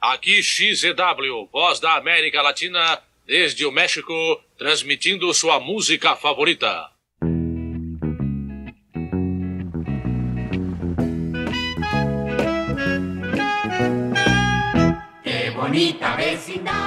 Aqui XZW, voz da América Latina, desde o México, transmitindo sua música favorita.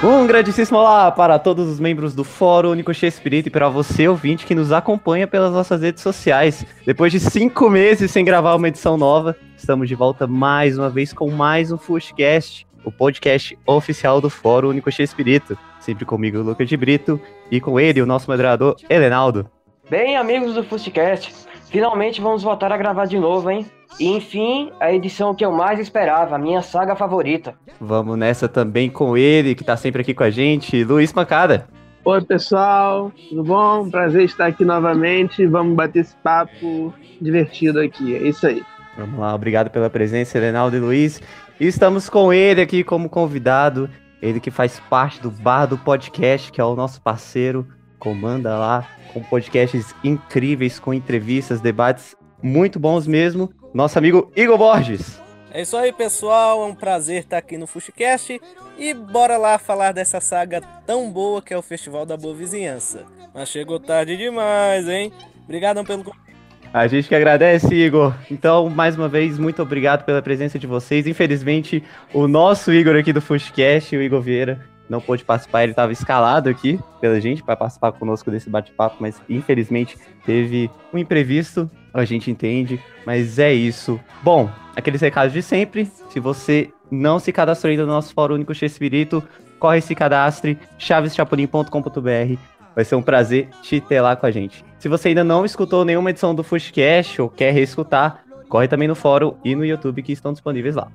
Um grandíssimo olá para todos os membros do Fórum Único Espírito e para você, ouvinte, que nos acompanha pelas nossas redes sociais. Depois de cinco meses sem gravar uma edição nova, estamos de volta mais uma vez com mais um Fushcast, o podcast oficial do Fórum Único Espírito. Sempre comigo, Lucas de Brito, e com ele, o nosso moderador, Helenaldo. Bem, amigos do Fustcast, finalmente vamos voltar a gravar de novo, hein? E enfim, a edição que eu mais esperava, a minha saga favorita. Vamos nessa também com ele, que tá sempre aqui com a gente, Luiz Pancada. Oi, pessoal, tudo bom? Prazer estar aqui novamente. Vamos bater esse papo divertido aqui. É isso aí. Vamos lá, obrigado pela presença, Renaldo e Luiz. E estamos com ele aqui como convidado, ele que faz parte do Bar do Podcast, que é o nosso parceiro, comanda lá com podcasts incríveis, com entrevistas, debates muito bons mesmo. Nosso amigo Igor Borges. É isso aí, pessoal. É um prazer estar aqui no Fushcast. E bora lá falar dessa saga tão boa que é o Festival da Boa Vizinhança. Mas chegou tarde demais, hein? Obrigadão pelo convite. A gente que agradece, Igor. Então, mais uma vez, muito obrigado pela presença de vocês. Infelizmente, o nosso Igor aqui do Fushcast, o Igor Vieira, não pôde participar, ele estava escalado aqui pela gente para participar conosco desse bate-papo, mas infelizmente teve um imprevisto, a gente entende, mas é isso. Bom, aqueles recados de sempre, se você não se cadastrou ainda no nosso Fórum Único X Espírito, corre e se cadastre, chaveschapolin.com.br, vai ser um prazer te ter lá com a gente. Se você ainda não escutou nenhuma edição do Fushcast ou quer reescutar, corre também no fórum e no YouTube que estão disponíveis lá.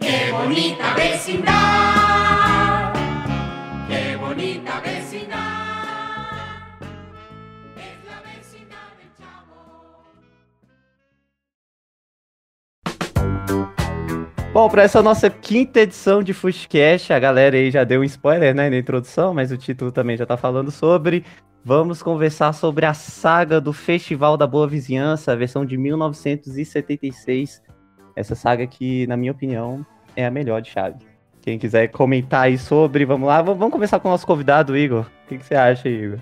Qué bonita vecindad, Bom, para essa nossa quinta edição de Fushcast, a galera aí já deu um spoiler, né, na introdução, mas o título também já tá falando sobre. Vamos conversar sobre a saga do Festival da Boa Vizinhança, a versão de 1976. Essa saga que, na minha opinião, é a melhor de Chaves. Quem quiser comentar aí sobre, vamos lá. Vamos começar com o nosso convidado, Igor. O que, que você acha, Igor?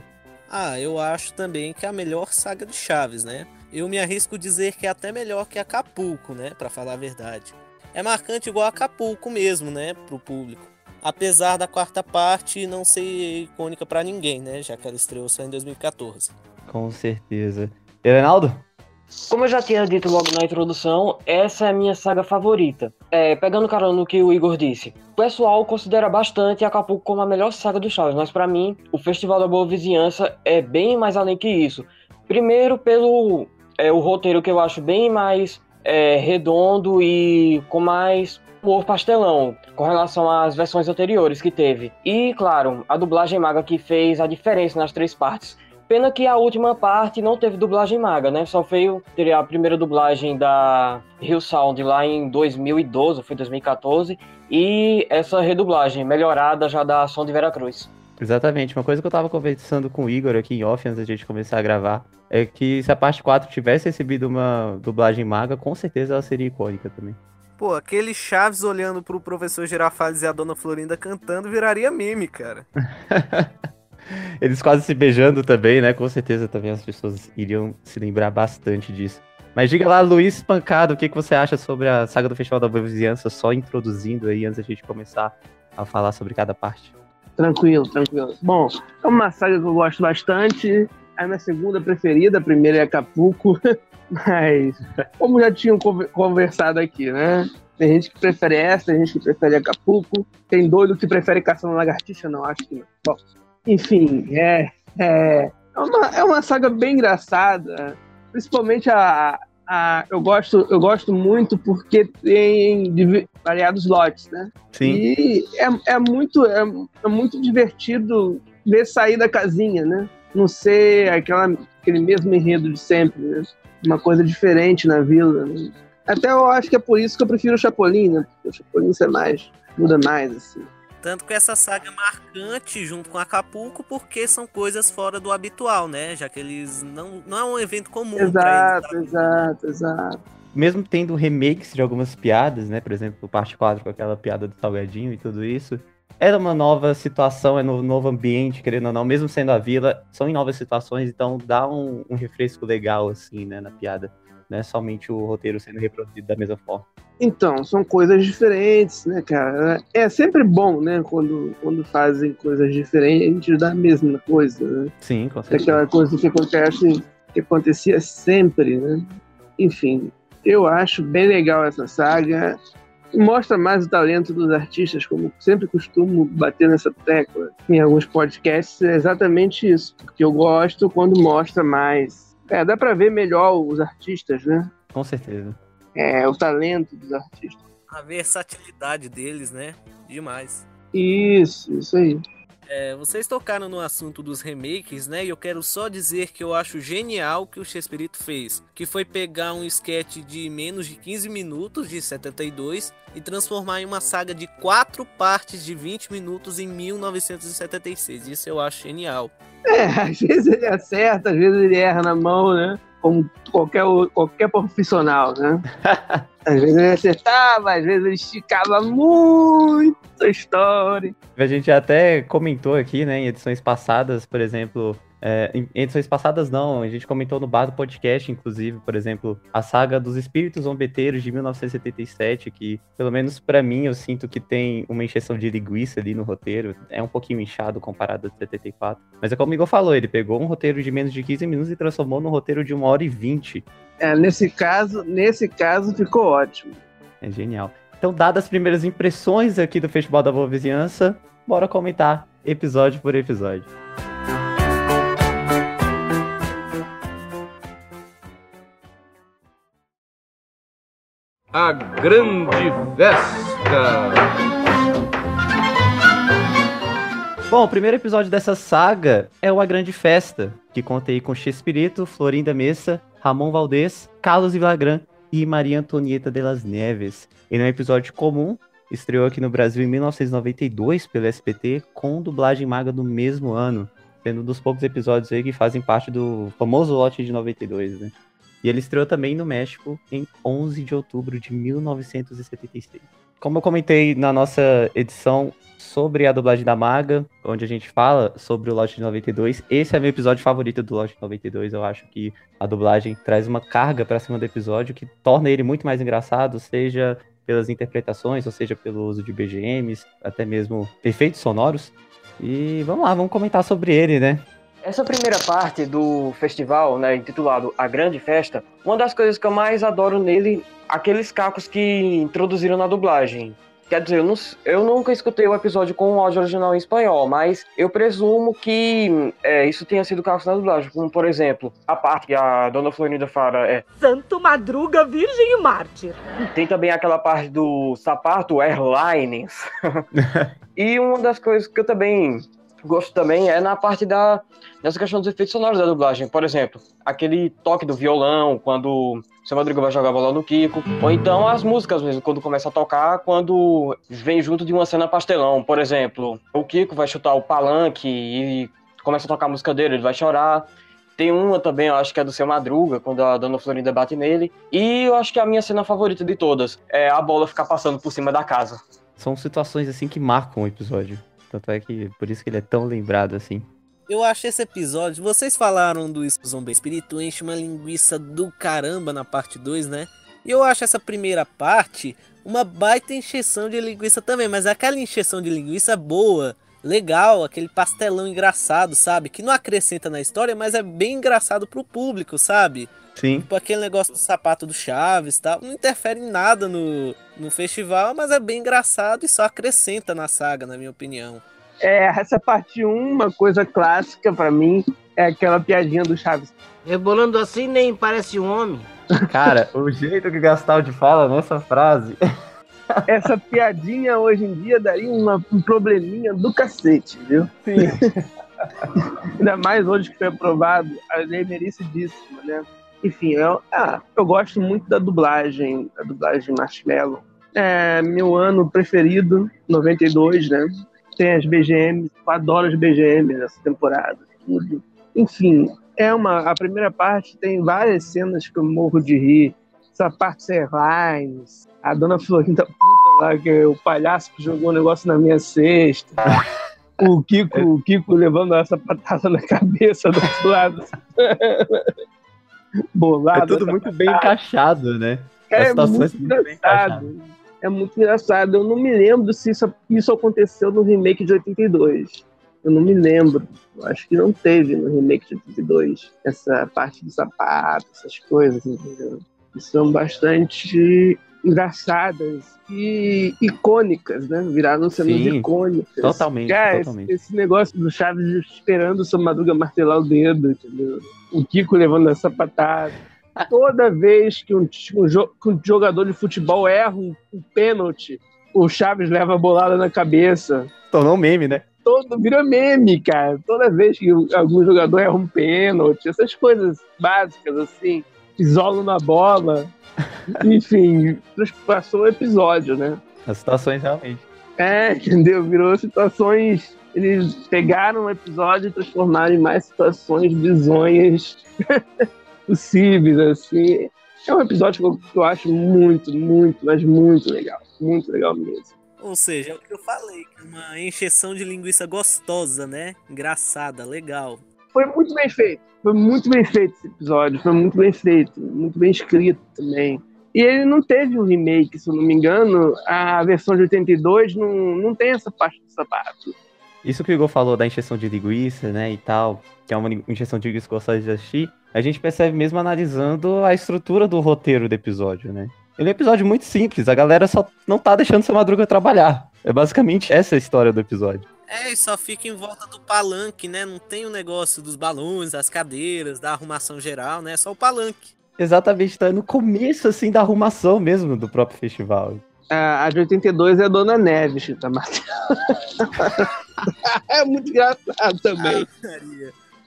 Ah, eu acho também que é a melhor saga de Chaves, né? Eu me arrisco dizer que é até melhor que Acapulco, né? Pra falar a verdade. É marcante igual Acapulco mesmo, né? Pro público. Apesar da quarta parte não ser icônica pra ninguém, né? Já que ela estreou só em 2014. Com certeza. Renaldo? Como eu já tinha dito logo na introdução, essa é a minha saga favorita. É, pegando carona no que o Igor disse, o pessoal considera bastante Acapulco como a melhor saga do Chaves, mas pra mim, o Festival da Boa Vizinhança é bem mais além que isso. Primeiro, pelo é, o roteiro que eu acho bem mais é, redondo e com mais humor pastelão com relação às versões anteriores que teve. E, claro, a dublagem maga que fez a diferença nas três partes. Pena que a última parte não teve dublagem maga, né? Só veio ter a primeira dublagem da Rio Sound lá em 2012, ou foi 2014, e essa redublagem melhorada já da Som de Veracruz. Exatamente. Uma coisa que eu tava conversando com o Igor aqui em off antes da gente começar a gravar é que se a parte 4 tivesse recebido uma dublagem maga, com certeza ela seria icônica também. Pô, aquele Chaves olhando pro professor Girafales e a dona Florinda cantando viraria meme, cara. Eles quase se beijando também, né? Com certeza também as pessoas iriam se lembrar bastante disso. Mas diga lá, Luiz Pancado, o que, que você acha sobre a saga do Festival da Boa Vizinhança, só introduzindo aí antes da gente começar a falar sobre cada parte. Tranquilo, tranquilo. Bom, é uma saga que eu gosto bastante. É a minha segunda preferida, a primeira é Acapulco. Mas, como já tinham conver- conversado aqui, né? Tem gente que prefere essa, tem gente que prefere Acapulco. Tem doido que prefere Caçando Lagartixa? Não, acho que não. Bom, enfim, é, é, é, uma, é uma saga bem engraçada. Principalmente a, a. Eu gosto, eu gosto muito porque tem variados lotes, né? Sim, E é, é, muito, é, é muito divertido ver sair da casinha, né? Não ser aquela, aquele mesmo enredo de sempre, né? Uma coisa diferente na vila. né? Até eu acho que é por isso que eu prefiro o Chapolin, né? Porque o Chapolin é mais muda mais, assim. Tanto que essa saga é marcante junto com Acapulco, porque são coisas fora do habitual, né? Já que eles não, não é um evento comum. Exato, eles, exato, exato. Mesmo tendo remakes de algumas piadas, né? Por exemplo, o parte 4 com aquela piada do salgadinho e tudo isso. Era uma nova situação, é um novo ambiente, querendo ou não, mesmo sendo a vila, são em novas situações, então dá um, um refresco legal, assim, né, na piada. Não é somente o roteiro sendo reproduzido da mesma forma. Então, são coisas diferentes, né, cara? É sempre bom, né, quando, quando fazem coisas diferentes da mesma coisa, né? Sim, com certeza. Aquela coisa que acontece, que acontecia sempre, né? Enfim, eu acho bem legal essa saga. Mostra mais o talento dos artistas, como sempre costumo bater nessa tecla em alguns podcasts, é exatamente isso. Porque eu gosto quando mostra mais. É, dá pra ver melhor os artistas, né? Com certeza. É, o talento dos artistas. A versatilidade deles, né? Demais. Isso, isso aí. É, vocês tocaram no assunto dos remakes, né? E eu quero só dizer que eu acho genial o que o Chespirito fez. Que foi pegar um sketch de menos de 15 minutos, de 72, e transformar em uma saga de quatro partes de 20 minutos em 1976. Isso eu acho genial. É, às vezes ele acerta, às vezes ele erra na mão, né? Como qualquer, qualquer profissional, né? Às vezes ele acertava, às vezes ele esticava muito a história. A gente até comentou aqui, né, em edições passadas, por exemplo. É, em edições passadas não, a gente comentou no bar do podcast, inclusive, por exemplo, a saga dos Espíritos Zombeteiros de 1977, que, pelo menos pra mim, eu sinto que tem uma encheção de linguiça ali no roteiro. É um pouquinho inchado comparado a 74. Mas é como o Igor falou, ele pegou um roteiro de menos de 15 minutos e transformou num roteiro de 1 hora e 20. É, nesse caso, nesse caso ficou ótimo. É genial. Então, dadas as primeiras impressões aqui do Festival da Boa Vizinhança, bora comentar episódio por episódio. A Grande Festa. Bom, o primeiro episódio dessa saga é o A Grande Festa, que conta aí com Chespirito, Florinda Messa, Ramon Valdez, Carlos Villagrán e Maria Antonieta de las Neves. Ele é um episódio comum, estreou aqui no Brasil em 1992 pelo SBT, com dublagem maga do mesmo ano, sendo um dos poucos episódios aí que fazem parte do famoso lote de 92, né? E ele estreou também no México em 11 de outubro de 1976. Como eu comentei na nossa edição sobre a dublagem da Maga, onde a gente fala sobre o lote de 92, esse é meu episódio favorito do lote de 92. Eu acho que a dublagem traz uma carga pra cima do episódio que torna ele muito mais engraçado, seja pelas interpretações, ou seja pelo uso de BGMs, até mesmo efeitos sonoros. E vamos lá, vamos comentar sobre ele, né? Essa primeira parte do festival, né, intitulado A Grande Festa, uma das coisas que eu mais adoro nele, aqueles cacos que introduziram na dublagem. Quer dizer, eu, não- eu nunca escutei o episódio com o áudio original em espanhol, mas eu presumo que é, isso tenha sido cacos na dublagem. Como, por exemplo, a parte que a Dona Florinda fala é Santo Madruga, Virgem e Mártir. Tem também aquela parte do sapato Airlines. e uma das coisas que eu também gosto também é na parte da nessa questão dos efeitos sonoros da dublagem. Por exemplo, aquele toque do violão quando o seu Madruga vai jogar bola no Kiko, ou então as músicas mesmo quando começa a tocar quando vem junto de uma cena pastelão. Por exemplo, o Kiko vai chutar o palanque e começa a tocar a música dele, ele vai chorar. Tem uma também, eu acho que é do seu Madruga, quando a Dona Florinda bate nele. E eu acho que a minha cena favorita de todas é a bola ficar passando por cima da casa. São situações assim que marcam o episódio. Tanto é que por isso que ele é tão lembrado assim. Eu acho esse episódio. Vocês falaram do Zombi Espírito, enche uma linguiça do caramba na parte 2, né? E eu acho essa primeira parte uma baita encheção de linguiça também, mas aquela encheção de linguiça boa, legal, aquele pastelão engraçado, sabe? Que não acrescenta na história, mas é bem engraçado pro público, sabe? Sim. Tipo aquele negócio do sapato do Chaves e tal. Não interfere em nada no, no festival, mas é bem engraçado e só acrescenta na saga, na minha opinião. É, essa parte 1, uma coisa clássica pra mim, é aquela piadinha do Chaves. Rebolando assim nem parece um homem. Cara, o jeito que o Gastaldi fala nessa frase. Essa piadinha hoje em dia daria uma- um probleminha do cacete, viu? Sim. Ainda mais hoje que foi aprovado, a lei merecidíssima, né? Enfim, eu, ah, eu gosto muito da dublagem, da dublagem Marshmallow. É meu ano preferido, 92, né? Tem as BGMs, eu adoro as BGMs dessa temporada, tudo. Enfim, é uma. A primeira parte tem várias cenas que eu morro de rir. Essa parte Airlines, a dona Florinda puta lá, que é o palhaço que jogou um negócio na minha cesta. O Kiko, o Kiko levando essa patada na cabeça do outro lado. Bolado. É tudo essa muito bem encaixado, né? É As situações muito muito bem engraçado. É muito engraçado. Eu não me lembro se isso, isso aconteceu no remake de 82. Eu não me lembro. Acho que não teve no remake de 82. Essa parte do sapato, essas coisas, entendeu? São bastante engraçadas e icônicas, né? Viraram cenas Sim, icônicas. totalmente, Cara, totalmente. Esse, esse negócio do Chaves esperando o seu Madruga martelar o dedo, entendeu? O Kiko levando essa patada. Toda vez que um, um jo- que um jogador de futebol erra um, um pênalti, o Chaves leva a bolada na cabeça. Tornou um meme, né? Todo, vira meme, cara. Toda vez que algum jogador erra um pênalti, essas coisas básicas, assim, isolam na bola. Enfim, passou o episódio, né? As situações realmente. É, entendeu? Virou situações. Eles pegaram o episódio e transformaram em mais situações bizonhas possíveis, assim. É um episódio que eu, acho muito, muito, mas muito legal. Muito legal mesmo. Ou seja, é o que eu falei, uma encheção de linguiça gostosa, né? Engraçada, legal. Foi muito bem feito. Foi muito bem feito esse episódio. Foi muito bem feito. Muito bem escrito também. E ele não teve um remake, se eu não me engano. A versão de 82 não, não tem essa parte do sapato. Isso que o Igor falou da injeção de linguiça, né, e tal, que é uma injeção de linguiça gostosa de assistir, a gente percebe mesmo analisando a estrutura do roteiro do episódio, né? Ele é um episódio muito simples, a galera só não tá deixando seu Madruga trabalhar. É basicamente essa a história do episódio. É, e só fica em volta do palanque, né? Não tem o negócio dos balões, das cadeiras, da arrumação geral, né? É só o palanque. Exatamente, tá no começo, assim, da arrumação mesmo do próprio festival. A a de 82 é a Dona Neves que tá matando. é muito engraçado também.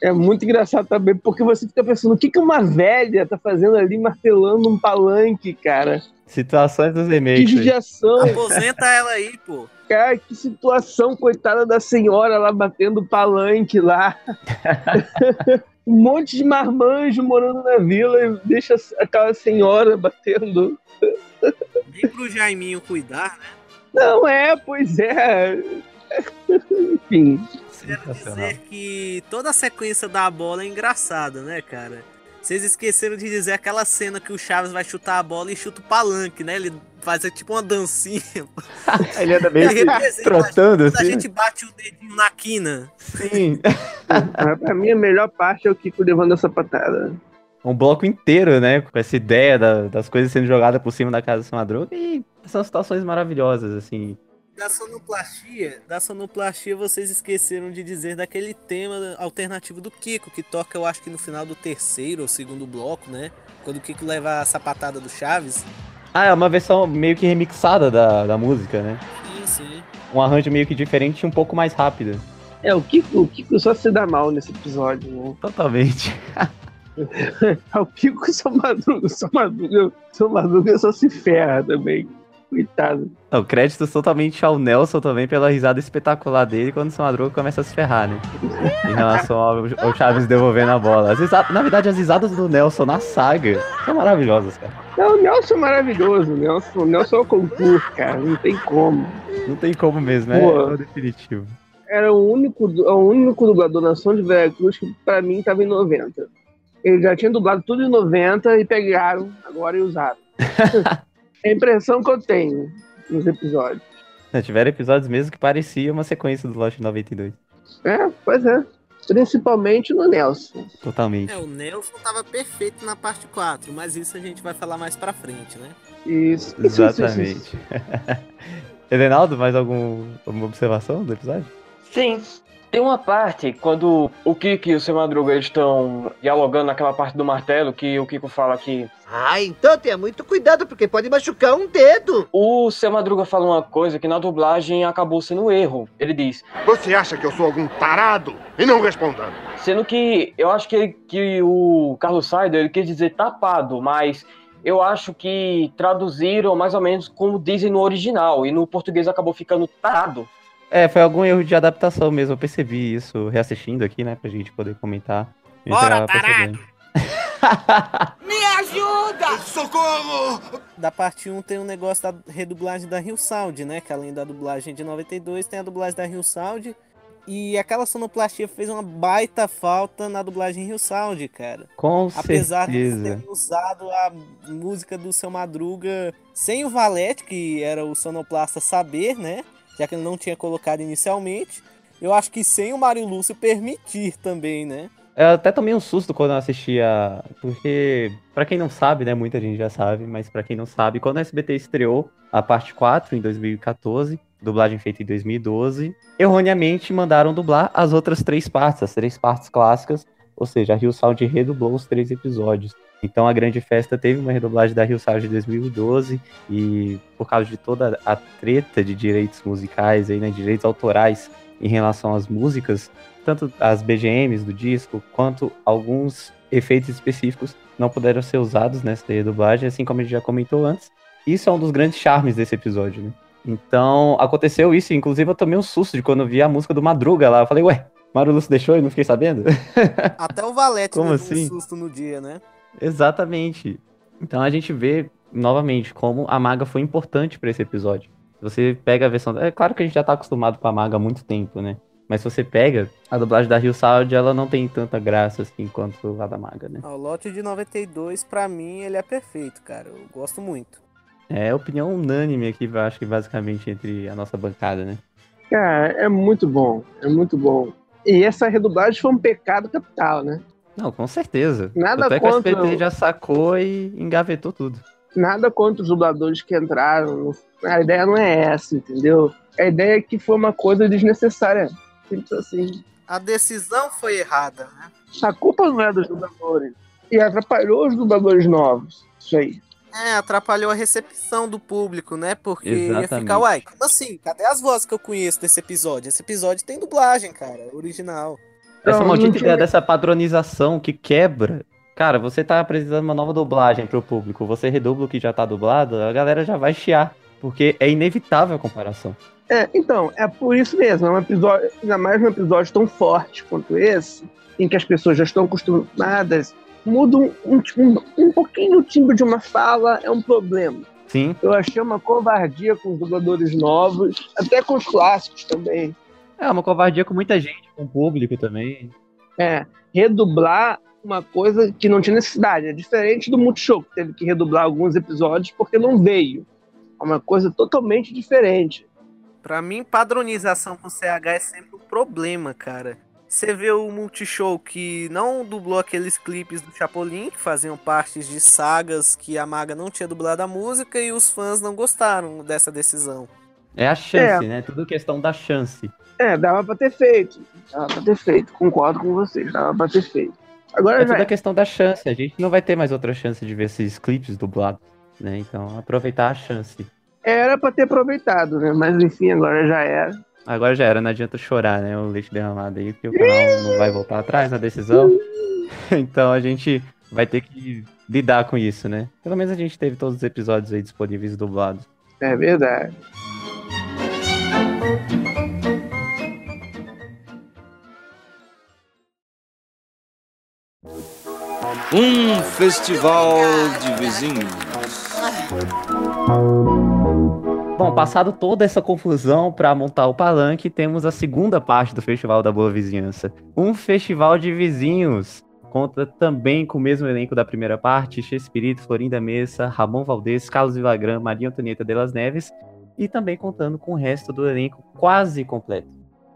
É muito engraçado também, porque você fica pensando, o que, que uma velha tá fazendo ali martelando um palanque, cara? Situações dos Que remakes. aí. judiação, Aposenta ela aí, pô. cara, que situação, coitada da senhora lá batendo palanque lá. um monte de marmanjo morando na vila e deixa aquela senhora batendo. Nem pro Jaiminho cuidar, né? Não é, pois é. Enfim, Quero dizer que toda a sequência da bola é engraçada, né, cara? Vocês esqueceram de dizer aquela cena que o Chaves vai chutar a bola e chuta o palanque, né? Ele faz tipo uma dancinha. Ele anda meio Ele trotando, Quando a assim. gente bate o dedinho na quina. Sim. Mas pra mim a melhor parte é o Kiko levando essa patada. um bloco inteiro, né? Com essa ideia da- das coisas sendo jogadas por cima da casa do Madruga. E são situações maravilhosas, assim. Da sonoplastia, da sonoplastia vocês esqueceram de dizer daquele tema alternativo do Kiko, que toca eu acho que no final do terceiro ou segundo bloco, né? Quando o Kiko leva a sapatada do Chaves. Ah, é uma versão meio que remixada da, da música, né? Sim, sim. Um arranjo meio que diferente e um pouco mais rápido. É, o Kiko, o Kiko só se dá mal nesse episódio, né? Totalmente. É o Kiko e o seu Madruga. O seu Madruga, o seu Madruga só se ferra também. Coitado. Não, créditos totalmente ao Nelson também pela risada espetacular dele quando o seu Madruga começa a se ferrar, né? Em relação ao, ao Chaves devolvendo a bola. As risa- Na verdade, as risadas do Nelson na saga são maravilhosas, cara. Não, o Nelson é maravilhoso. O Nelson, o Nelson é o concurso, cara. Não tem como. Não tem como mesmo, é, Pô. é o definitivo. Era o único, du- o único dublador na Nação de Veracruz que pra mim tava em 90. Ele já tinha dublado tudo em 90 e pegaram agora e usaram. é a impressão que eu tenho nos episódios. Né, Tiveram episódios mesmo que parecia uma sequência do Lost 92. É, pois é. Principalmente no Nelson. Totalmente. É, o Nelson tava perfeito na parte 4, mas isso a gente vai falar mais pra frente, né? Isso. isso, isso, isso, Exatamente. isso. Edenaldo, mais algum, alguma observação do episódio? Sim. Tem uma parte, quando o Kiko e o seu Madruga eles estão dialogando naquela parte do martelo, que o Kiko fala que Ah, então tenha muito cuidado, porque pode machucar um dedo. o seu Madruga fala uma coisa que na dublagem acabou sendo um erro. Ele diz, Você acha que eu sou algum tarado? E não respondendo. sendo que eu acho que, que o Carlos Saido ele quis dizer tapado, mas eu acho que traduziram mais ou menos como dizem no original, e no português acabou ficando tarado. É, foi algum erro de adaptação mesmo, eu percebi isso reassistindo aqui, né, pra gente poder comentar. A gente Bora, percebendo. Me ajuda! Socorro! Da parte 1 tem um negócio da redublagem da Rio Sound, né? Que além da dublagem de 92, tem a dublagem da Rio Sound. E aquela sonoplastia fez uma baita falta na dublagem Rio Sound, cara. Com Apesar de certeza. terem usado a música do seu Madruga sem o Valete, que era o sonoplasta saber, né? Já que ele não tinha colocado inicialmente. Eu acho que sem o Mário Lúcio permitir também, né? Eu até tomei um susto quando eu assistia, porque, pra quem não sabe, né, muita gente já sabe, mas pra quem não sabe, quando a SBT estreou a parte 4 em 2014, dublagem feita em 2012, erroneamente mandaram dublar as outras três partes, as três partes clássicas, ou seja, a Rio Sound redublou os três episódios. Então a Grande Festa teve uma redublagem da Rio Sound de 2012 e por causa de toda a treta de direitos musicais aí, né, direitos autorais em relação às músicas, tanto as BGMs do disco quanto alguns efeitos específicos não puderam ser usados nessa redublagem, assim como a gente já comentou antes. Isso é um dos grandes charmes desse episódio, né? Então, aconteceu isso, inclusive eu tomei um susto de quando eu vi a música do Madruga lá. Eu falei, ué, Mário Lúcio deixou e não fiquei sabendo? Até o Valete Como assim? um susto no dia, né? Exatamente. Então a gente vê novamente como a Maga foi importante pra esse episódio. Você pega a versão. É claro que a gente já tá acostumado com a Maga há muito tempo, né? Mas se você pega a dublagem da Rio Sound, ela não tem tanta graça assim quanto a da Maga, né? Ah, O lote de 92, pra mim, ele é perfeito, cara. Eu gosto muito. É opinião unânime aqui, eu acho que basicamente entre a nossa bancada, né? Cara, é muito bom. É muito bom. E essa redublagem foi um pecado capital, né? Não, com certeza. Nada Tanto é que o contra SBT já sacou e engavetou tudo. Nada contra os dubladores que entraram. A ideia não é essa, entendeu? A ideia é que foi uma coisa desnecessária. Simples assim. A decisão foi errada, né? A culpa não é dos dubladores. E atrapalhou os dubladores novos. Isso aí. É, atrapalhou a recepção do público, né? Porque ia Exatamente. ficar, uai, como assim? Cadê as vozes que eu conheço desse episódio? Esse episódio tem dublagem, cara, original. Essa Não, maldita não tinha- ideia dessa padronização que quebra. Cara, você tá apresentando uma nova dublagem pro público, você redubla o que já tá dublado, a galera já vai chiar. Porque é inevitável a comparação. É, então, é por isso mesmo. É um episódio, ainda mais um episódio tão forte quanto esse, em que as pessoas já estão acostumadas, muda um, um, um, um pouquinho o timbre de uma fala, é um problema. Sim. Eu achei uma covardia com os dubladores novos, até com os clássicos também. É uma covardia com muita gente, com o público também. É, redublar uma coisa que não tinha necessidade. É diferente do Multishow, que teve que redublar alguns episódios porque não veio. É uma coisa totalmente diferente. Pra mim, padronização com CH é sempre um problema, cara. Você vê o Multishow que não dublou aqueles clipes do Chapolin, que faziam partes de sagas que a Maga não tinha dublado a música e os fãs não gostaram dessa decisão. É a chance, É. né? Tudo questão da chance. É, dava pra ter feito. Dava pra ter feito. Concordo com vocês. Dava pra ter feito. Agora É já tudo a é. questão da chance. A gente não vai ter mais outra chance de ver esses clipes dublados, né? Então, aproveitar a chance. Era pra ter aproveitado, né? Mas enfim, agora já era. Agora já era, não adianta chorar, né? O leite derramado aí, porque o canal não vai voltar atrás na decisão. Então a gente vai ter que lidar com isso, né? Pelo menos a gente teve todos os episódios aí disponíveis dublados. É verdade. Um festival de vizinhos. Bom, passado toda essa confusão para montar o palanque, temos a segunda parte do Festival da Boa Vizinhança. Um festival de vizinhos. Conta também com o mesmo elenco da primeira parte, Chespirito, Florinda Messa, Ramon Valdez, Carlos Villagrán, Maria Antonieta de las Neves e também contando com o resto do elenco quase completo,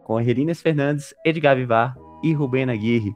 com Relines Fernandes, Edgar Vivar e Rubén Aguirre.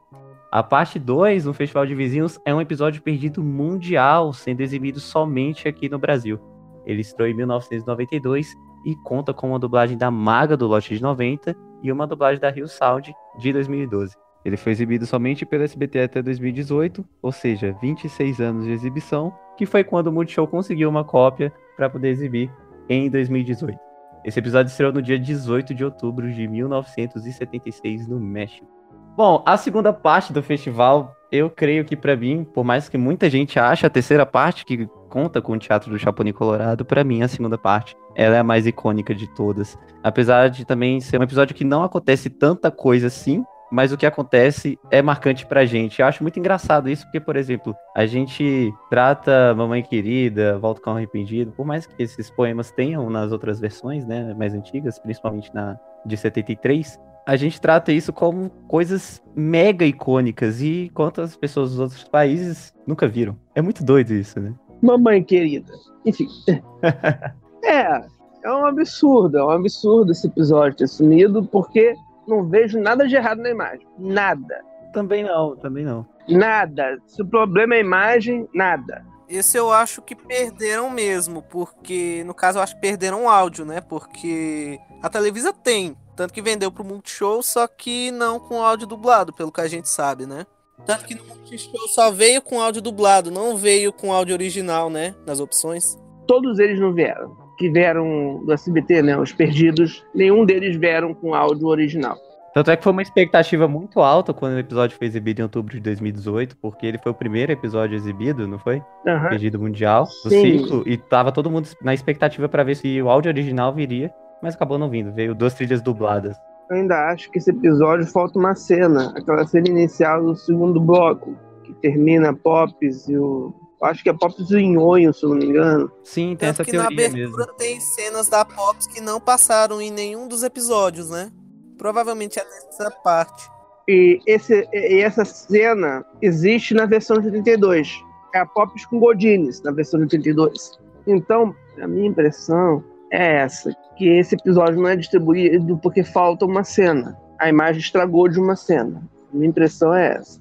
A parte 2 no Festival de Vizinhos é um episódio perdido mundial, sendo exibido somente aqui no Brasil. Ele estreou em 1992 e conta com uma dublagem da Maga do lote de 90 e uma dublagem da Rio Sound de 2012. Ele foi exibido somente pelo SBT até 2018, ou seja, 26 anos de exibição, que foi quando o Multishow conseguiu uma cópia para poder exibir em 2018. Esse episódio estreou no dia 18 de outubro de 1976 no México. Bom, a segunda parte do festival, eu creio que pra mim, por mais que muita gente ache a terceira parte, que conta com o Teatro do Chapolin Colorado, pra mim a segunda parte, ela é a mais icônica de todas. Apesar de também ser um episódio que não acontece tanta coisa assim, mas o que acontece é marcante pra gente. Eu acho muito engraçado isso, porque, por exemplo, a gente trata Mamãe Querida, Volta com Arrependido, por mais que esses poemas tenham nas outras versões, né, mais antigas, principalmente na de 73, a gente trata isso como coisas mega icônicas e quantas pessoas dos outros países nunca viram. É muito doido isso, né? Mamãe querida. Enfim. é, é um absurdo, é um absurdo esse episódio ter sumido, porque não vejo nada de errado na imagem. Nada. Também não, também não. Nada. Se o problema é a imagem, nada. Esse eu acho que perderam mesmo, porque no caso eu acho que perderam o áudio, né? Porque a Televisa tem, tanto que vendeu pro Multishow, só que não com áudio dublado, pelo que a gente sabe, né? Tanto que no Multishow só veio com áudio dublado, não veio com áudio original, né? Nas opções. Todos eles não vieram. Que vieram do SBT, né? Os perdidos, nenhum deles vieram com áudio original. Tanto é que foi uma expectativa muito alta quando o episódio foi exibido em outubro de 2018, porque ele foi o primeiro episódio exibido, não foi? Uhum. Perdido mundial do Sim. ciclo, e tava todo mundo na expectativa pra ver se o áudio original viria, mas acabou não vindo, veio duas trilhas dubladas. Eu ainda acho que esse episódio falta uma cena, aquela cena inicial do segundo bloco, que termina Pops e o. Acho que é Pops e o Nhonho, se eu não me engano. Sim, tem Tanto essa que na teoria abertura mesmo. tem cenas da Pops que não passaram em nenhum dos episódios, né? Provavelmente é nessa parte. E, esse, e essa cena existe na versão de 82. É a Pops com Godines na versão de 82. Então, a minha impressão é essa: que esse episódio não é distribuído porque falta uma cena. A imagem estragou de uma cena. A minha impressão é essa.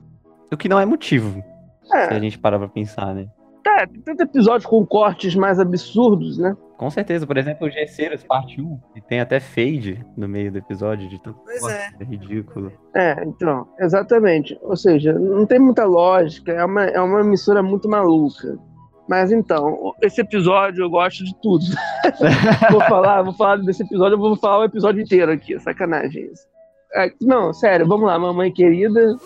O que não é motivo, É. se a gente parar pra pensar, né? É, tem tanto episódio com cortes mais absurdos, né? Com certeza, por exemplo, o Gesseiras parte 1, que tem até fade no meio do episódio de tanto Pois corte, é. é ridículo. É, então, exatamente. Ou seja, não tem muita lógica, é uma, é uma mistura muito maluca. Mas então, esse episódio eu gosto de tudo. vou falar, vou falar desse episódio, eu vou falar o episódio inteiro aqui, sacanagem isso. É, não, sério, vamos lá, Mamãe Querida.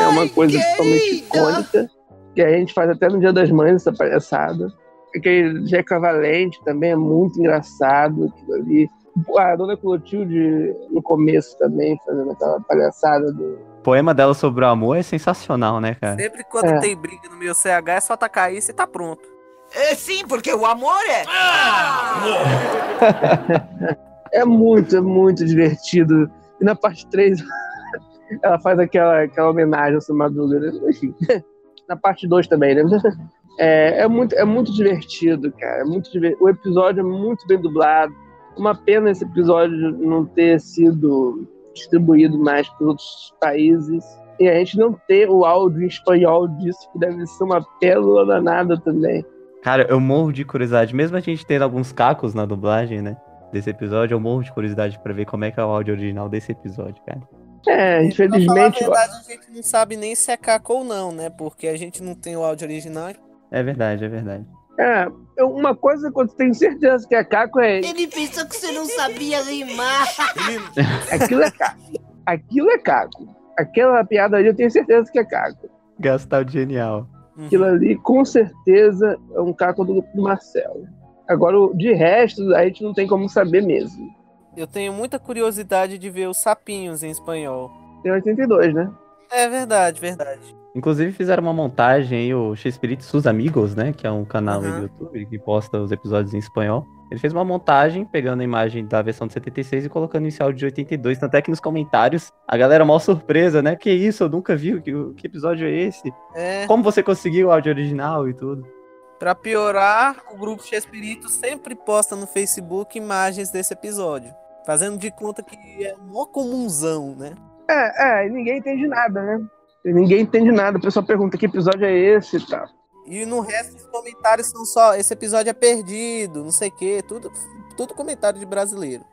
é uma coisa totalmente icônica, que a gente faz até no Dia das Mães, essa palhaçada. Aquele Jeca Valente também é muito engraçado, aquilo ali. A Dona Clotilde no começo também, fazendo aquela palhaçada do. O poema dela sobre o amor é sensacional, né, cara? Sempre quando É. tem briga no meu CH é só tacar isso e tá pronto. É, sim, porque o amor é. É muito, é muito divertido. E na parte 3, ela faz aquela, aquela homenagem ao seu Madruga, né? Enfim. Na parte 2 também, né? É, é, muito, é muito divertido, cara. É muito diver- O episódio é muito bem dublado. Uma pena esse episódio não ter sido distribuído mais para outros países. E a gente não ter o áudio em espanhol disso, que deve ser uma pérola danada também. Cara, eu morro de curiosidade, mesmo a gente tendo alguns cacos na dublagem, né? Desse episódio, eu morro de curiosidade pra ver como é que é o áudio original desse episódio, cara. É, Pra falar a infelizmente. verdade, a gente não sabe nem se é caco ou não, né? Porque a gente não tem o áudio original. É verdade, é verdade. É, uma coisa que eu tenho certeza que é Caco é. Ele pensou que você não sabia rimar. Aquilo é Caco. Aquilo é Caco. Aquela piada ali eu tenho certeza que é Caco. Gastal genial. Aquilo ali com certeza é um Caco do, do Marcelo. Agora, o- de resto, a gente não tem como saber mesmo. Eu tenho muita curiosidade de ver os sapinhos em espanhol. Tem 82, né? É verdade, verdade. Inclusive fizeram uma montagem aí, o X-Spirit Sus Amigos, né? Que é um canal aí Aham. do YouTube que posta os episódios em espanhol. Ele fez uma montagem, pegando a imagem da versão de 76 e colocando esse áudio de 82. Tanto é que nos comentários, a galera mó surpresa, né? Que isso, eu nunca vi, que, que episódio é esse? É, Como você conseguiu o áudio original e tudo? pra piorar, o grupo Chespirito sempre posta no Facebook imagens desse episódio. Fazendo de conta que é mó comunzão, né? É, é, e ninguém entende nada, né? E ninguém entende nada. O pessoal pergunta que episódio é esse e tal. E no resto dos comentários são só esse episódio é perdido, não sei o quê, tudo, tudo comentário de brasileiro.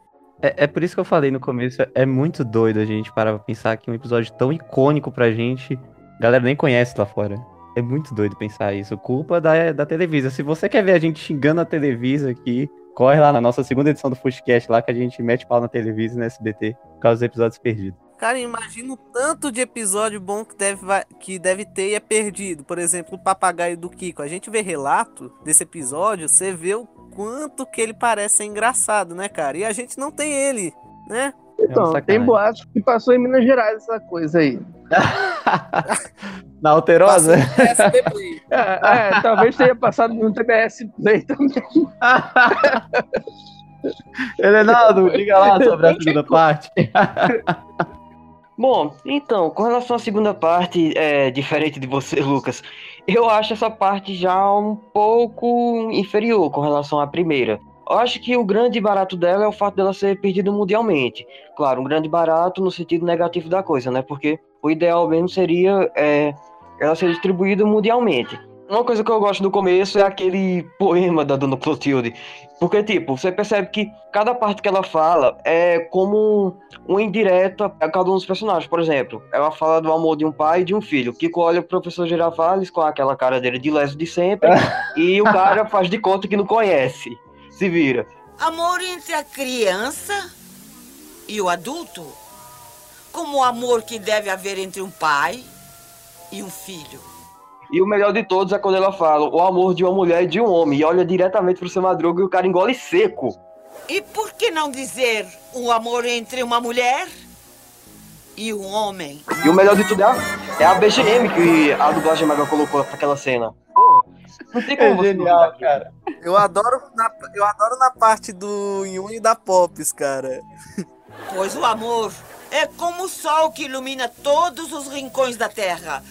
É, é por isso que eu falei no começo, é muito doido a gente parar pra pensar que um episódio tão icônico pra gente, a galera nem conhece lá fora. É muito doido pensar isso. Culpa da, da Televisa. Se você quer ver a gente xingando a Televisa aqui, corre lá na nossa segunda edição do Footcast, lá que a gente mete pau na televisão e na SBT por causa dos episódios perdidos. Cara, imagina o tanto de episódio bom que deve, que deve ter e é perdido. Por exemplo, o papagaio do Kiko. A gente vê relato desse episódio, você vê o quanto que ele parece ser engraçado, né, cara? E a gente não tem ele, né? Então, sacanagem. tem boatos que passou em Minas Gerais essa coisa aí. Na Alterosa? É, é, talvez tenha passado no TBS Play também. Helenaldo, diga lá sobre a segunda parte. Bom, então, com relação à segunda parte, é, diferente de você, Lucas, eu acho essa parte já um pouco inferior com relação à primeira. Eu acho que o grande barato dela é o fato dela ser perdida mundialmente. Claro, um grande barato no sentido negativo da coisa, né? Porque o ideal mesmo seria é, ela ser distribuída mundialmente. Uma coisa que eu gosto do começo é aquele poema da Dona Clotilde. Porque, tipo, você percebe que cada parte que ela fala é como uma indireta a cada um dos personagens. Por exemplo, ela fala do amor de um pai e de um filho. Kiko olha pro professor Girafales com aquela cara dele de leso de sempre. e o cara faz de conta que não conhece. Se vira. Amor entre a criança e o adulto? Como o amor que deve haver entre um pai e um filho. E o melhor de todos é quando ela fala o amor de uma mulher e de um homem. E olha diretamente pro seu Madruga e o cara engole seco. E por que não dizer o amor entre uma mulher e um homem? E o melhor de tudo é a, é a BGM que a dublagem maga colocou pra aquela cena. Porra, não tem como É genial, cara. Eu adoro na, eu adoro na parte do Yun e da Pops, cara. Pois o amor é como o sol que ilumina todos os rincões da terra,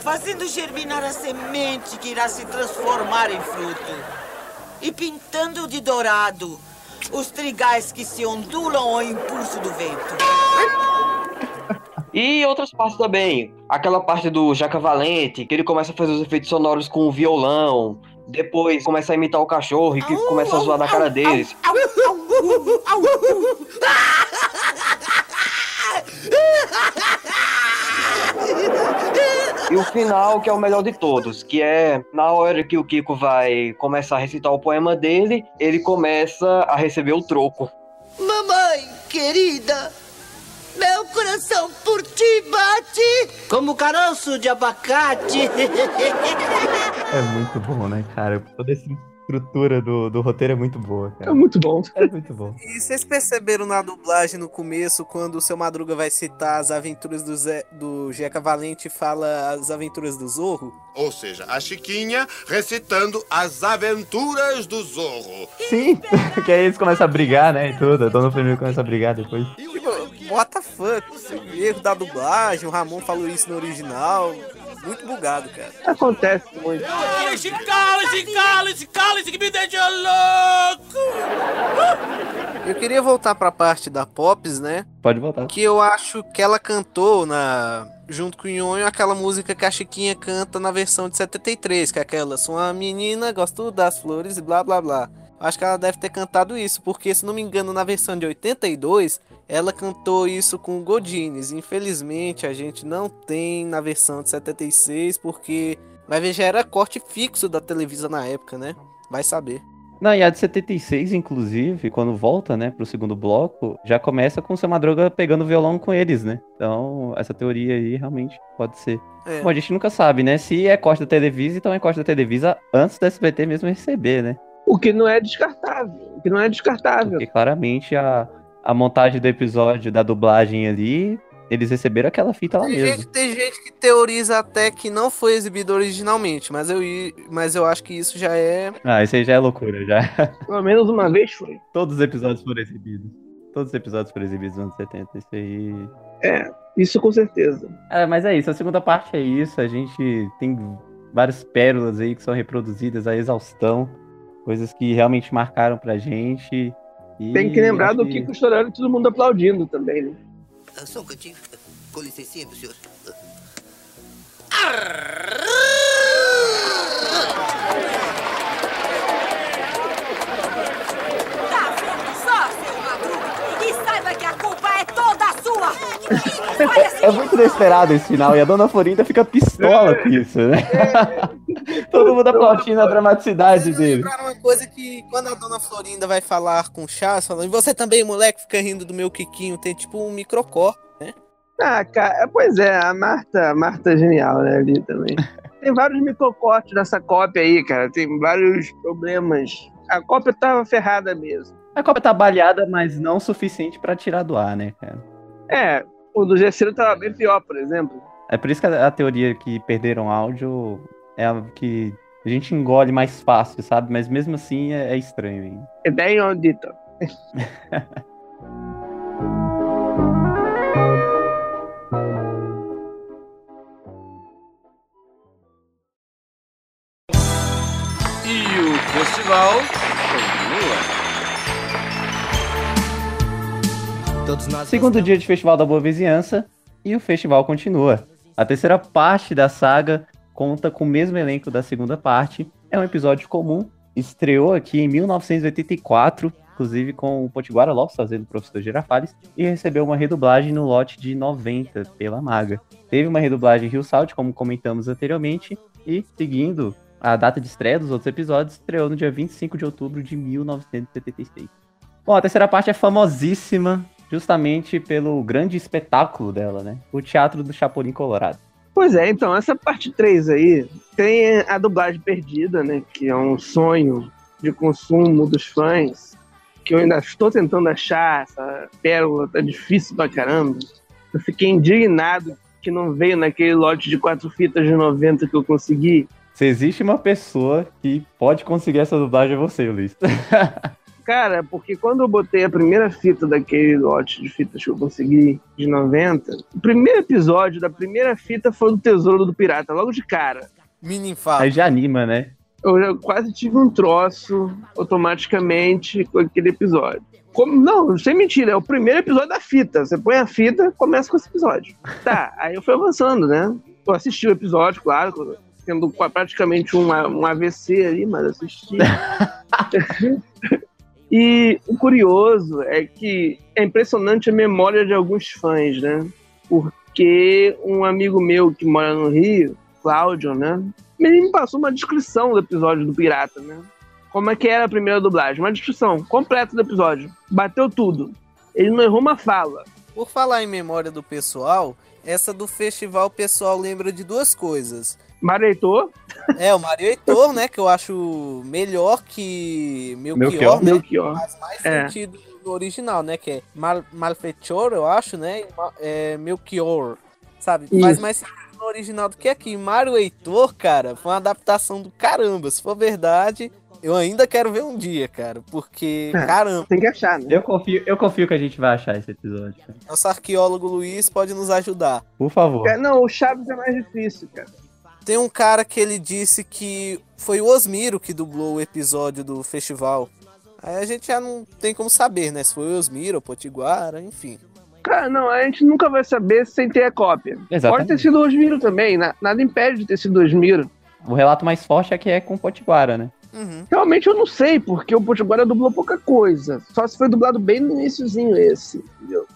fazendo germinar a semente que irá se transformar em fruto. E pintando de dourado os trigais que se ondulam ao impulso do vento. E outras partes também. Aquela parte do Jaca Valente, que ele começa a fazer os efeitos sonoros com o violão. Depois começa a imitar o cachorro e que começa a zoar na cara deles. E o final, que é o melhor de todos, que é na hora que o Kiko vai começar a recitar o poema dele, ele começa a receber o troco. Mamãe querida, meu coração por ti bate como caroço de abacate. É muito bom, né, cara? Toda essa estrutura do, do roteiro é muito boa, cara. É muito bom. É muito bom. E vocês perceberam na dublagem no começo, quando o seu Madruga vai citar as aventuras do, Zé, do Jeca Valente e fala as aventuras do Zorro? Ou seja, a Chiquinha recitando as aventuras do Zorro. Sim, que aí eles começam a brigar, né, e tudo. A dona Família começa a brigar depois. Tipo, what the fuck? Erro da dublagem, o Ramon falou isso no original. Muito bugado, cara. Acontece muito. Cala-se, cala-se, cala-se, cala-se que me deixa louco! Eu queria voltar pra parte da Pops, né? Pode voltar. Que eu acho que ela cantou na junto com o Nhonho aquela música que a Chiquinha canta na versão de 73, que é aquela Sou uma menina, gosto das flores e blá blá blá. Acho que ela deve ter cantado isso, porque se não me engano, na versão de 82, ela cantou isso com o Godines. Infelizmente, a gente não tem na versão de 76, porque vai ver já era corte fixo da Televisa na época, né? Vai saber. Não, e a de 76, inclusive, quando volta, né, pro segundo bloco, já começa com o seu Madruga pegando violão com eles, né? Então, essa teoria aí realmente pode ser. É. Bom, a gente nunca sabe, né? Se é corte da Televisa, então é corte da Televisa antes da SBT mesmo receber, né? O que não é descartável. O que não é descartável. Porque claramente a, a montagem do episódio, da dublagem ali, eles receberam aquela fita lá Tem mesmo. gente, tem gente que teoriza até que não foi exibido originalmente, mas eu, mas eu acho que isso já é. Ah, isso aí já é loucura, já. Pelo menos uma vez foi. Todos os episódios foram exibidos. Todos os episódios foram exibidos nos anos 70, isso aí. É, isso com certeza. É, mas é isso, a segunda parte é isso, a gente tem várias pérolas aí que são reproduzidas a exaustão, coisas que realmente marcaram pra gente. E Tem que lembrar do Kiko chorando e todo mundo aplaudindo também, né? Só um cantinho. Com licencinha, senhor. Tá vendo só, seu Madruga? E saiba que a culpa é toda sua! É muito inesperado esse final, e a dona Florinda fica pistola com isso, né? Todo mundo aplaudindo a dramaticidade dele. Uma coisa que quando a dona Florinda vai falar com o falando, e você também, moleque, fica rindo do meu Quiquinho, tem tipo um microcorpo, né? Ah, cara, pois é, a Marta, a Marta é genial, né, ali também. Tem vários microcortes nessa cópia aí, cara. Tem vários problemas. A cópia tava ferrada mesmo. A cópia tá baleada, mas não o suficiente pra tirar do ar, né, cara? É, o do Gessiro tava bem pior, por exemplo. É por isso que a, a teoria que perderam áudio é a que a gente engole mais fácil, sabe? Mas mesmo assim é, é estranho ainda. É bem audito. E o festival Segundo dia de Festival da Boa Vizinhança e o festival continua. A terceira parte da saga conta com o mesmo elenco da segunda parte. É um episódio comum. Estreou aqui em 1984, inclusive com o Potiguara Lopes fazendo o professor Girafales, e recebeu uma redublagem no lote de 90 pela Maga. Teve uma redublagem Rio Salt, como comentamos anteriormente, e seguindo a data de estreia dos outros episódios, estreou no dia 25 de outubro de 1976. Bom, a terceira parte é famosíssima justamente pelo grande espetáculo dela, né? O Teatro do Chapolin Colorado. Pois é, então, essa parte 3 aí tem a dublagem perdida, né? Que é um sonho de consumo dos fãs, que eu ainda estou tentando achar, essa pérola tá difícil pra caramba. Eu fiquei indignado que não veio naquele lote de quatro fitas de 90 que eu consegui. Se existe uma pessoa que pode conseguir essa dublagem, é você, Luiz. Cara, porque quando eu botei a primeira fita daquele lote de fitas que eu consegui de 90, o primeiro episódio da primeira fita foi do Tesouro do Pirata, logo de cara. Mini Aí já anima, né? Eu já quase tive um troço automaticamente com aquele episódio. Como, não, sem mentira, é o primeiro episódio da fita. Você põe a fita, começa com esse episódio. Tá, aí eu fui avançando, né? Eu assisti o episódio, claro, tendo praticamente um, um AVC ali, mas assisti. E o curioso é que é impressionante a memória de alguns fãs, né? Porque um amigo meu que mora no Rio, Cláudio, né? Ele me passou uma descrição do episódio do Pirata, né? Como é que era a primeira dublagem? Uma descrição completa do episódio. Bateu tudo. Ele não errou uma fala. Por falar em memória do pessoal, essa do festival pessoal lembra de duas coisas. Mário Heitor. É, o Mário Heitor, né? Que eu acho melhor que Melchior, Melchior. né? Melchior. Faz mais É. sentido no original, né? Que é Mal Malfechor, eu acho, né? É, Melchior, sabe? Faz Isso. mais sentido no original do que aqui. Mário Heitor, cara, foi uma adaptação do caramba. Se for verdade, eu ainda quero ver um dia, cara. Porque, É, caramba, Tem que achar, né? Eu confio, eu confio que a gente vai achar esse episódio. cara. nosso arqueólogo Luiz pode nos ajudar. Por favor. É, Não, o Chaves é mais difícil, cara. Tem um cara que ele disse que foi o Osmiro que dublou o episódio do festival. Aí a gente já não tem como saber, né? Se foi o Osmiro ou Potiguara, enfim. Cara, não, a gente nunca vai saber sem ter a cópia. Exatamente. Pode ter sido o Osmiro também, na- nada impede de ter sido o Osmiro. O relato mais forte é que é com o Potiguara, né? Realmente eu não sei, porque o Potiguara dublou pouca coisa. Só se foi dublado bem no iníciozinho esse, entendeu?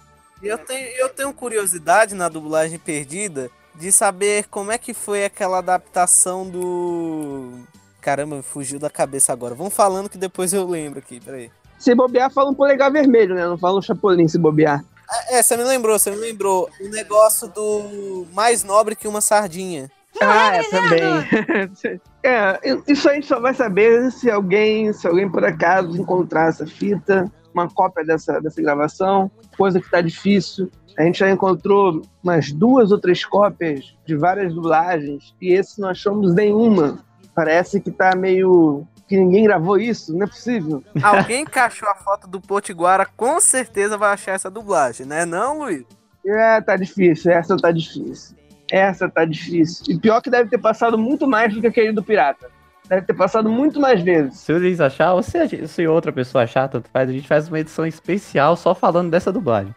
Eu tenho, eu tenho curiosidade na dublagem perdida de saber como é que foi aquela adaptação do. Caramba, me fugiu da cabeça agora. Vamos falando que depois eu lembro aqui, peraí. Se bobear, fala um polegar vermelho, né? Não fala um chapolim se bobear. É, você me lembrou, você me lembrou. O negócio do mais nobre que uma sardinha. Ah, é, também. é, isso a gente só vai saber se alguém, se alguém por acaso encontrar essa fita, uma cópia dessa, dessa gravação, coisa que tá difícil. A gente já encontrou umas duas ou três cópias de várias dublagens e esse não achamos nenhuma. Parece que tá meio. que ninguém gravou isso, não é possível. Alguém que achou a foto do Potiguara com certeza vai achar essa dublagem, né? Não, Luiz? É, tá difícil, essa tá difícil. Essa tá difícil. E pior que deve ter passado muito mais do que aquele do Pirata. Deve ter passado muito mais vezes. Se o Luiz achar, ou se, gente- se outra pessoa achar, tanto faz, a gente faz uma edição especial só falando dessa dublagem.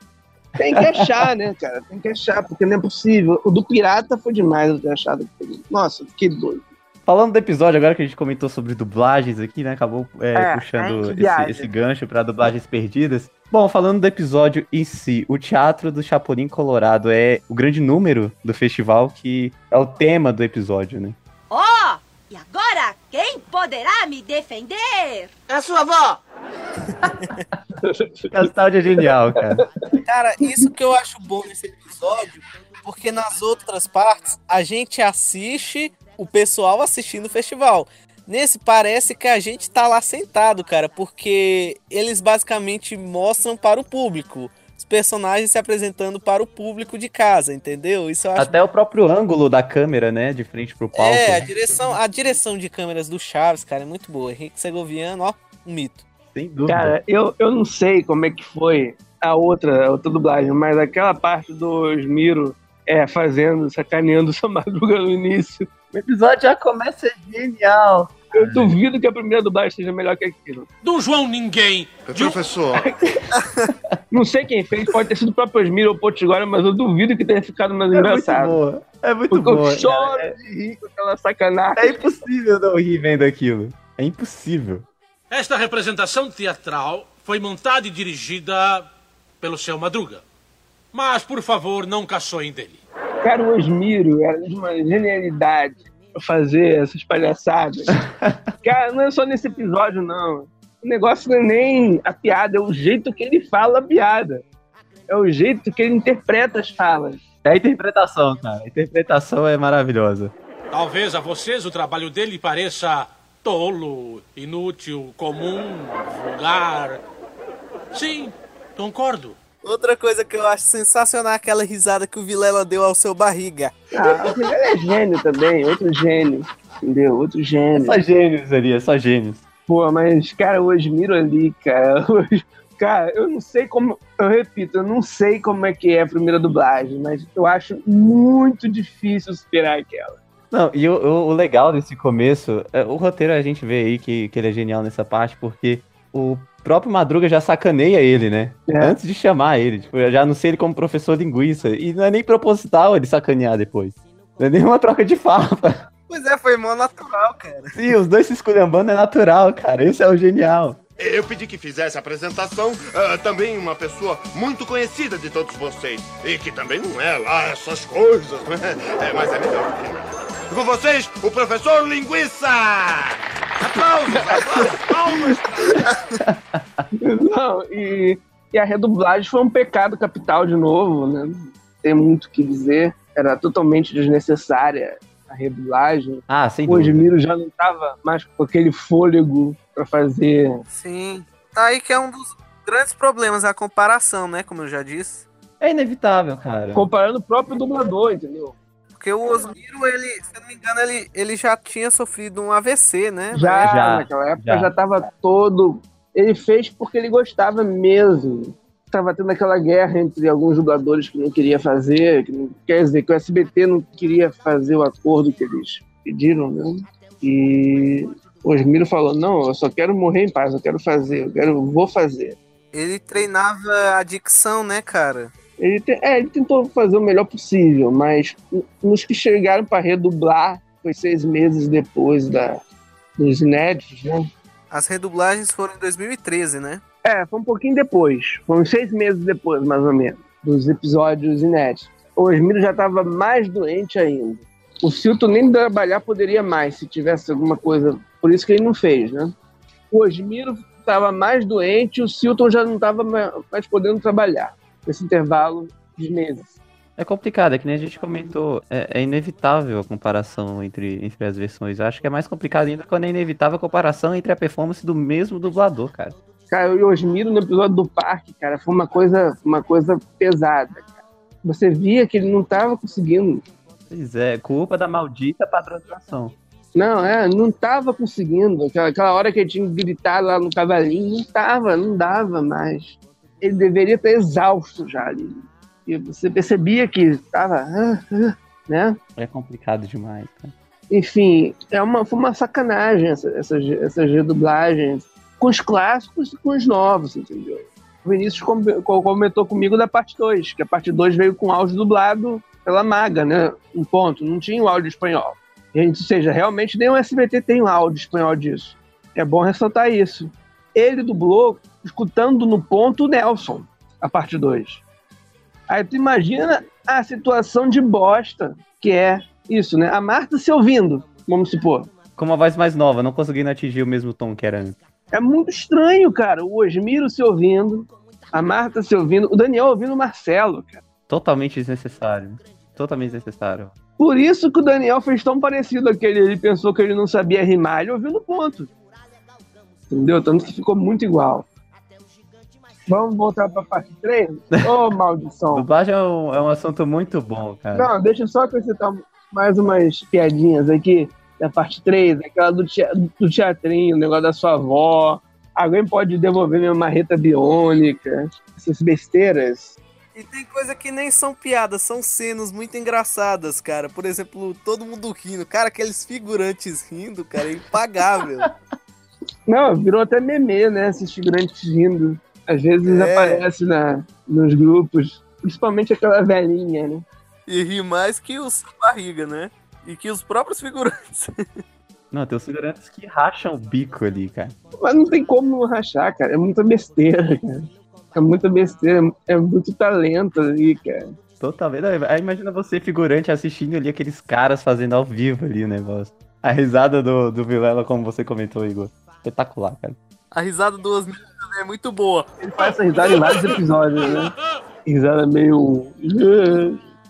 Tem que achar, né, cara? Tem que achar, porque não é possível. O do Pirata foi demais eu ter achado. Nossa, fiquei doido. Falando do episódio, agora que a gente comentou sobre dublagens aqui, né? Acabou é, É, puxando gente esse, esse gancho pra dublagens perdidas. Bom, falando do episódio em si, o Teatro do Chapolin Colorado é o grande número do festival que é o tema do episódio, né? Ó, E agora, quem poderá me defender? A sua avó! Castaldi é genial, cara. Cara, isso que eu acho bom nesse episódio, porque nas outras partes a gente assiste o pessoal assistindo o festival. Nesse parece que a gente tá lá sentado, cara, porque eles basicamente mostram para o público. Os personagens se apresentando para o público de casa, entendeu? Isso eu acho Até o próprio ângulo da câmera, né? De frente pro palco. É, a direção, a direção de câmeras do Chaves, cara, é muito boa. Henrique Segoviano, ó, um mito. Sem dúvida. Cara, eu, eu não sei como é que foi a outra, a outra dublagem, mas aquela parte do Osmiro é, fazendo, sacaneando sua madruga no início. O episódio já começa genial. Eu duvido que a primeira dublagem seja melhor que aquilo. Dom João ninguém. Professor, Não sei quem fez, pode ter sido o próprio Osmiro ou o Potiguara, mas eu duvido que tenha ficado mais É muito engraçado. boa. É muito Porque boa. eu choro cara. de rir com aquela sacanagem. É impossível não rir vendo aquilo. É impossível. Esta representação teatral foi montada e dirigida pelo seu Madruga. Mas, por favor, não caçoem dele. Cara, o Osmiro era de uma genialidade fazer essas palhaçadas. Cara, não é só nesse episódio, não. O negócio não é nem a piada, é o jeito que ele fala a piada. É o jeito que ele interpreta as falas. É a interpretação, cara. A interpretação é maravilhosa. Talvez a vocês o trabalho dele pareça tolo, inútil, comum, vulgar. Sim, concordo. Outra coisa que eu acho sensacional é aquela risada que o Vilela deu ao seu barriga. Ah, o Vilela é gênio também, outro gênio. Entendeu? Outro gênio. Só gênios ali, é só gênios. Pô, mas, cara, o Osmiro ali, cara. Cara, eu não sei como. Eu repito, eu não sei como é que é a primeira dublagem, mas eu acho muito difícil superar aquela. Não, e o, o- o legal desse começo, é, o roteiro a gente vê aí que, que ele é genial nessa parte, porque o próprio Madruga já sacaneia ele, né? É. Antes de chamar ele. Tipo, eu já anunciei ele como professor linguiça. E não é nem proposital ele sacanear depois. Não é nenhuma troca de farpa. Pois é, foi mó natural, cara. Sim, os dois se esculhambando é natural, cara. Esse é o genial. eu pedi que fizesse a apresentação ah, também uma pessoa muito conhecida de todos vocês. E que também não é lá essas coisas, né? É, mas é melhor. Com vocês, o professor Linguiça! Aplausos, aplausos, palmas! Não, e, e a redublagem foi um pecado capital de novo, né? Tem muito o que dizer. Era totalmente desnecessária a redublagem. Ah, sem O Osmiro já não tava mais com aquele fôlego pra fazer. Sim. Tá aí que é um dos grandes problemas, a comparação, né? Como eu já disse. É inevitável, cara. Comparando o próprio dublador, entendeu? Porque o Osmiro, ele, se eu não me engano, ele, ele já tinha sofrido um AVC, né? Já, Já, naquela época já. já. tava todo. Ele fez porque ele gostava mesmo. Tava tendo aquela guerra entre alguns dubladores que não queria fazer, que não, quer dizer, que o SBT não queria fazer o acordo que eles pediram, né? E o Osmiro falou: não, eu só quero morrer em paz, eu quero fazer, eu quero, vou fazer. Ele treinava a dicção, né, cara? Ele, te- é, ele tentou fazer o melhor possível, mas nos que chegaram para redublar foi seis meses depois da, dos inéditos, né? As redublagens foram em 2013, né? É, foi um pouquinho depois. Foi seis meses depois, mais ou menos, dos episódios inéditos. O Osmiro já estava mais doente ainda. O Silton nem trabalhar poderia mais se tivesse alguma coisa. Por isso que ele não fez, né? O Osmiro estava mais doente, o Silton já não estava mais podendo trabalhar nesse intervalo de meses. É complicado, é que nem a gente comentou. É, é inevitável a comparação entre, entre as versões. Eu acho que é mais complicado ainda quando é inevitável a comparação entre a performance do mesmo dublador, cara. Cara, o Osmiro no episódio do parque, cara, foi uma coisa, uma coisa pesada. Cara. Você via que ele não estava conseguindo. Pois é, culpa da maldita padronização. Não, é, não tava conseguindo. Aquela, aquela hora que ele tinha que gritar lá no cavalinho, não tava, não dava mais. Ele deveria estar exausto já ali. E você percebia que tava, ah, ah, né? É complicado demais. Enfim, é uma, foi uma sacanagem essa- essas, essas redublagens com os clássicos e com os novos, entendeu? O Vinícius com- co- comentou comigo da parte 2, que a parte 2 veio com áudio dublado pela Maga, né? Um ponto, não tinha o áudio espanhol. Ou seja, realmente nem o SBT tem o áudio espanhol disso. É bom ressaltar isso. Ele dublou escutando no ponto o Nelson, a parte 2. Aí tu imagina a situação de bosta que é isso, né? A Marta se ouvindo, vamos supor. com uma voz mais nova, não conseguindo atingir o mesmo tom que era antes. É muito estranho, cara. O Osmiro se ouvindo, a Marta se ouvindo, o Daniel ouvindo o Marcelo, cara. Totalmente desnecessário. Totalmente desnecessário. Por isso que o Daniel fez tão parecido aquele. Ele pensou que ele não sabia rimar, ele ouviu no ponto. Entendeu? Tanto que ficou muito igual. Vamos voltar pra parte 3? Ô, maldição. Dublagem é um, é um assunto muito bom, cara. Não, deixa eu só acrescentar mais umas piadinhas aqui da parte 3, aquela do, tea- do teatrinho, o negócio da sua avó. Alguém pode devolver minha marreta biônica. Essas besteiras. E tem coisa que nem são piadas, são cenas muito engraçadas, cara. Por exemplo, todo mundo rindo. Cara, aqueles figurantes rindo, cara, é impagável. Não, virou até meme, né? Esses figurantes rindo. Às vezes É. aparece na, nos grupos. Principalmente aquela velhinha, né? e ri mais que os barriga, né? E que os próprios figurantes. Não, tem os figurantes que racham o bico ali, cara. Mas não tem como não rachar, cara. É muita besteira, cara. É muita besteira. É muito talento ali, cara. Totalmente. Aí imagina você, figurante, assistindo ali aqueles caras fazendo ao vivo ali o negócio. A risada do, do Vilela, como você comentou, Igor. Espetacular, cara. A risada do Osmir também é muito boa. Ele faz essa risada em vários episódios, né? Risada meio.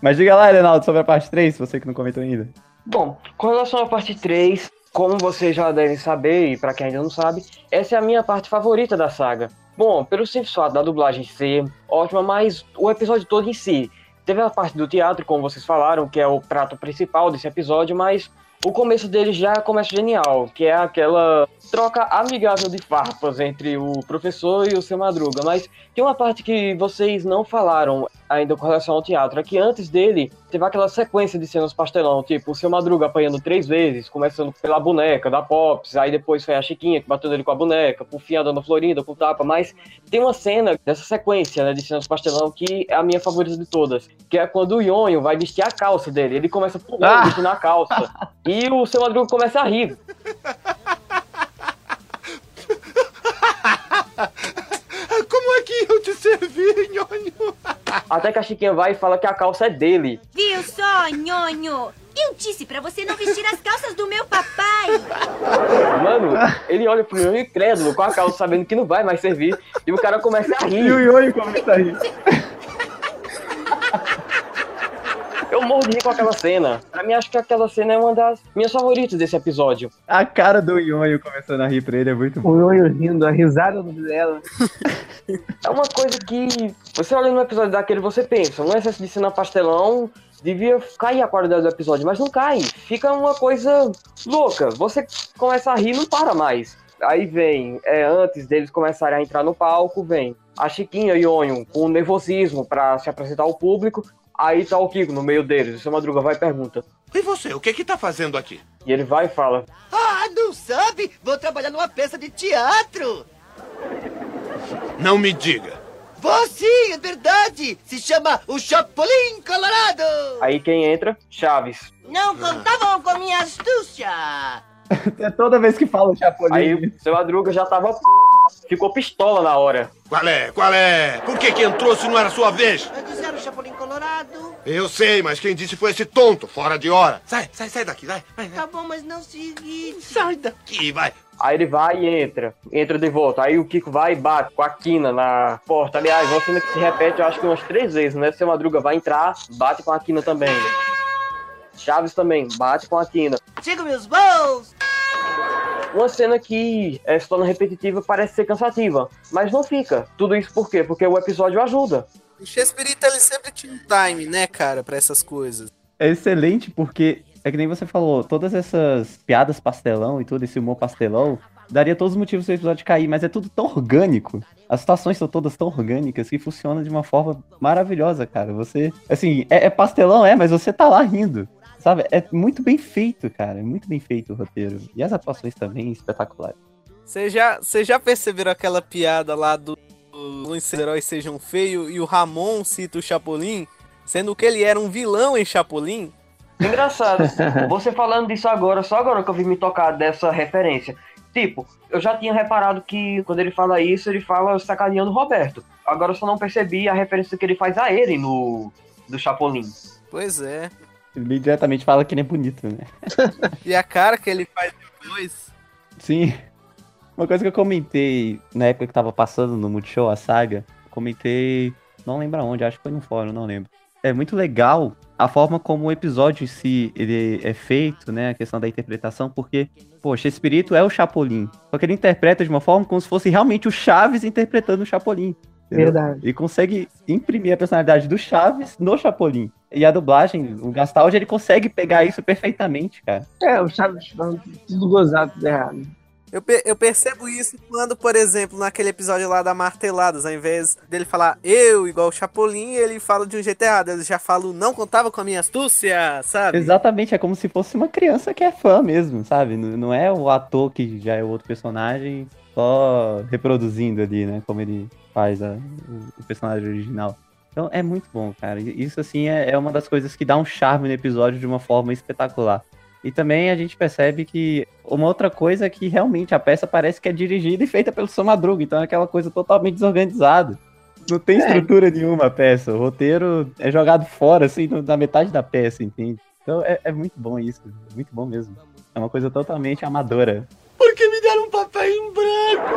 Mas diga lá, Renaldo, sobre a parte 3, você que não comentou ainda. Bom, com relação à parte 3, como vocês já devem saber, e pra quem ainda não sabe, essa é a minha parte favorita da saga. Bom, pelo simples fato da dublagem ser ótima, mas o episódio todo em si. Teve a parte do teatro, como vocês falaram, que é o prato principal desse episódio, mas o começo dele já começa genial, que é aquela troca amigável de farpas entre o professor e o seu Madruga. Mas tem uma parte que vocês não falaram ainda com relação ao teatro, é que antes dele teve aquela sequência de cenas pastelão, tipo o seu Madruga apanhando três vezes, começando pela boneca da Pops, aí depois foi a Chiquinha que bateu nele com a boneca, por fim a Dona Florinda com tapa, mas tem uma cena dessa sequência né, de cenas pastelão que é a minha favorita de todas, que é quando o Yonho vai vestir a calça dele, ele começa pulando, Ah! vestindo a calça, e o seu Madruga começa a rir. Como é que eu te servi, nhonho? Até que a Chiquinha vai e fala que a calça é dele. Viu só, nhonho? Eu disse pra você não vestir as calças do meu papai. Mano, ele olha pro Yonho incrédulo, com a calça sabendo que não vai mais servir, e o cara começa a rir. E o Yonho começa a rir. Eu morro de rir com aquela cena. Pra mim, acho que aquela cena é uma das minhas favoritas desse episódio. A cara do Yonho começando a rir pra ele é muito bom. O Yonho rindo, a risada dela. É uma coisa que você olha no episódio daquele, você pensa, um excesso de cena pastelão devia cair a qualidade do episódio, mas não cai. Fica uma coisa louca. Você começa a rir e não para mais. Aí vem, é, antes deles começarem a entrar no palco, vem a Chiquinha e o Yonho com nervosismo pra se apresentar ao público. Aí tá o Kiko no meio deles. O seu Madruga vai e pergunta. E você, o que que tá fazendo aqui? E ele vai e fala: Ah, não sabe? Vou trabalhar numa peça de teatro. Não me diga. Vou sim, é verdade. Se chama O Chapolin Colorado. Aí quem entra? Chaves. Não contavam com minha astúcia. É toda vez que fala o Chapolin. Aí o seu Madruga já tava. p***, Ficou pistola na hora. Qual é? Qual é? Por que que entrou se não era sua vez? Dizer o Chapolin Colorado. Eu sei, mas quem disse foi esse tonto, fora de hora. Sai, sai, sai daqui, vai. vai, vai. Tá bom, mas não se irrite. Sai daqui, vai. Aí ele vai e entra. Entra de volta. Aí o Kiko vai e bate com a quina na porta. Aliás, uma cena que se repete, eu acho que umas três vezes, né? Seu Madruga vai entrar, bate com a quina também. Chaves também, bate com a quina. Siga meus voos. Uma cena que é, se torna repetitiva parece ser cansativa, mas não fica. Tudo isso por quê? Porque o episódio ajuda. O Chespirito, ele sempre tinha um time, né, cara, pra essas coisas. É excelente porque, é que nem você falou, todas essas piadas pastelão e tudo, esse humor pastelão, daria todos os motivos do episódio cair, mas é tudo tão orgânico. As situações são todas tão orgânicas que funciona de uma forma maravilhosa, cara. Você, assim, é, é pastelão, é, mas você tá lá rindo. Sabe? É muito bem feito, cara. É muito bem feito o roteiro. E as atuações também espetaculares. Vocês já, já perceberam aquela piada lá do, do os heróis sejam feios e o Ramon cita o Chapolin, sendo que ele era um vilão em Chapolin? Engraçado. Você falando disso agora, só agora que eu vim me tocar dessa referência. Tipo, eu já tinha reparado que quando ele fala isso, ele fala sacaneando o Roberto. Agora eu só não percebi a referência que ele faz a ele no do Chapolin. Pois é. Ele diretamente fala que ele é bonito, né? E a cara que ele faz depois. Sim. Uma coisa que eu comentei na época que tava passando no Multishow, a saga, comentei, não lembro aonde, acho que foi no fórum, não lembro. É muito legal a forma como o episódio em si ele é feito, né? A questão da interpretação, porque, poxa, esse espírito é o Chapolin. Só que ele interpreta de uma forma como se fosse realmente o Chaves interpretando o Chapolin. entendeu? Verdade. Ele consegue imprimir a personalidade do Chaves no Chapolin. E a dublagem, o Gastaldi, ele consegue pegar isso perfeitamente, cara. É, o Chaves falando tudo gozado, tudo errado. Eu, eu percebo isso quando, por exemplo, naquele episódio lá da Marteladas, ao invés dele falar eu igual o Chapolin, ele fala de um jeito errado. Ele já fala, não contava com a minha astúcia, sabe? Exatamente, é como se fosse uma criança que é fã mesmo, sabe? Não não é o ator que já é outro personagem só reproduzindo ali, né? Como ele faz a- o, o personagem original. Então é muito bom, cara. Isso, assim, é, é uma das coisas que dá um charme no episódio de uma forma espetacular. E também a gente percebe que uma outra coisa é que realmente a peça parece que é dirigida e feita pelo Sam Madruga, então é aquela coisa totalmente desorganizada. Não tem estrutura nenhuma a peça. O roteiro é jogado fora, assim, na metade da peça, entende? Então é, é muito bom isso. Muito bom mesmo. É uma coisa totalmente amadora. Por que me deram um papel em branco?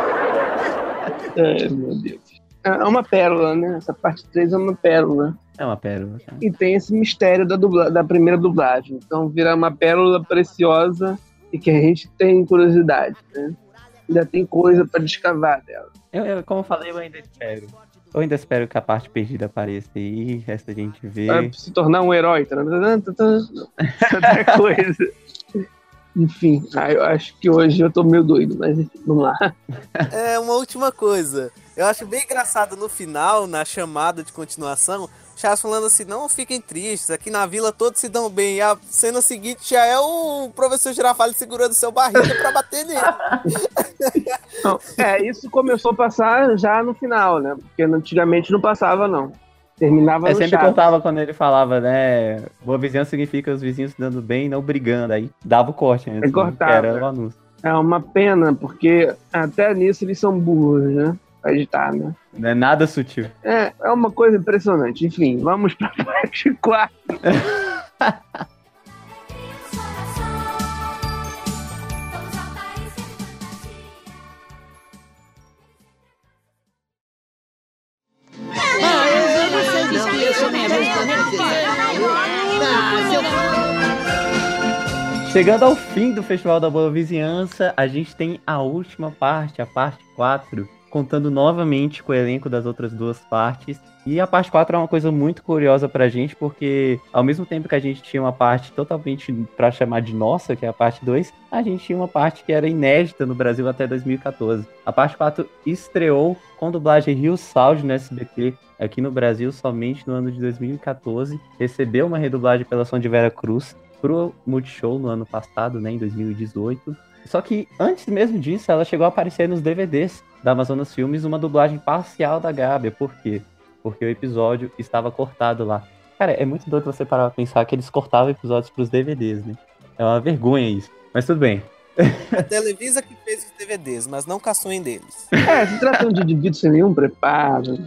Ai, meu Deus. É uma pérola, né? Essa parte 3 é uma pérola. É uma pérola. cara. E tem esse mistério da, dubla- da primeira dublagem. Então vira uma pérola preciosa e que a gente tem curiosidade, né? Ainda tem coisa pra descavar dela. Eu, eu- como eu falei, eu ainda espero. Eu ainda espero que a parte perdida apareça aí, resta a gente ver. Vai se tornar um herói. tá? Outra coisa. Enfim, ah, eu acho que hoje eu tô meio doido, mas vamos lá. É, uma última coisa. Eu acho bem engraçado no final, na chamada de continuação, Charles falando assim, não fiquem tristes, aqui na vila todos se dão bem. E a cena seguinte já é o professor Girafales segurando seu barriga pra bater nele. Não, é, isso começou a passar já no final, né? Porque antigamente não passava, não. Terminava no sempre contava quando ele falava, né? Boa vizinhança significa os vizinhos se dando bem e não brigando. Aí dava o corte, né? Cortava. Era o anúncio. É uma pena, porque até nisso eles são burros, né? Pra editar, né? Não é nada sutil. É, é uma coisa impressionante. Enfim, vamos pra parte 4. Chegando ao fim do Festival da Boa Vizinhança, a gente tem a última parte, a parte 4, contando novamente com o elenco das outras duas partes. E a parte 4 é uma coisa muito curiosa pra gente, porque ao mesmo tempo que a gente tinha uma parte totalmente pra chamar de nossa, que é a parte 2, a gente tinha uma parte que era inédita no Brasil até 2014. A parte 4 estreou com dublagem Rio Sound no SBT aqui no Brasil somente no ano de 2014. Recebeu uma redublagem pela Som de Vera Cruz pro Multishow no ano passado, né, em 2018. Só que antes mesmo disso, ela chegou a aparecer nos DVDs da Amazonas Filmes, uma dublagem parcial da Gábia. Por quê? Porque o episódio estava cortado lá. Cara, é muito doido você parar pra pensar que eles cortavam episódios pros DVDs, né? É uma vergonha isso. Mas tudo bem. A Televisa que fez os DVDs, mas não caçoem deles. É, se tratando de indivíduos sem nenhum preparo.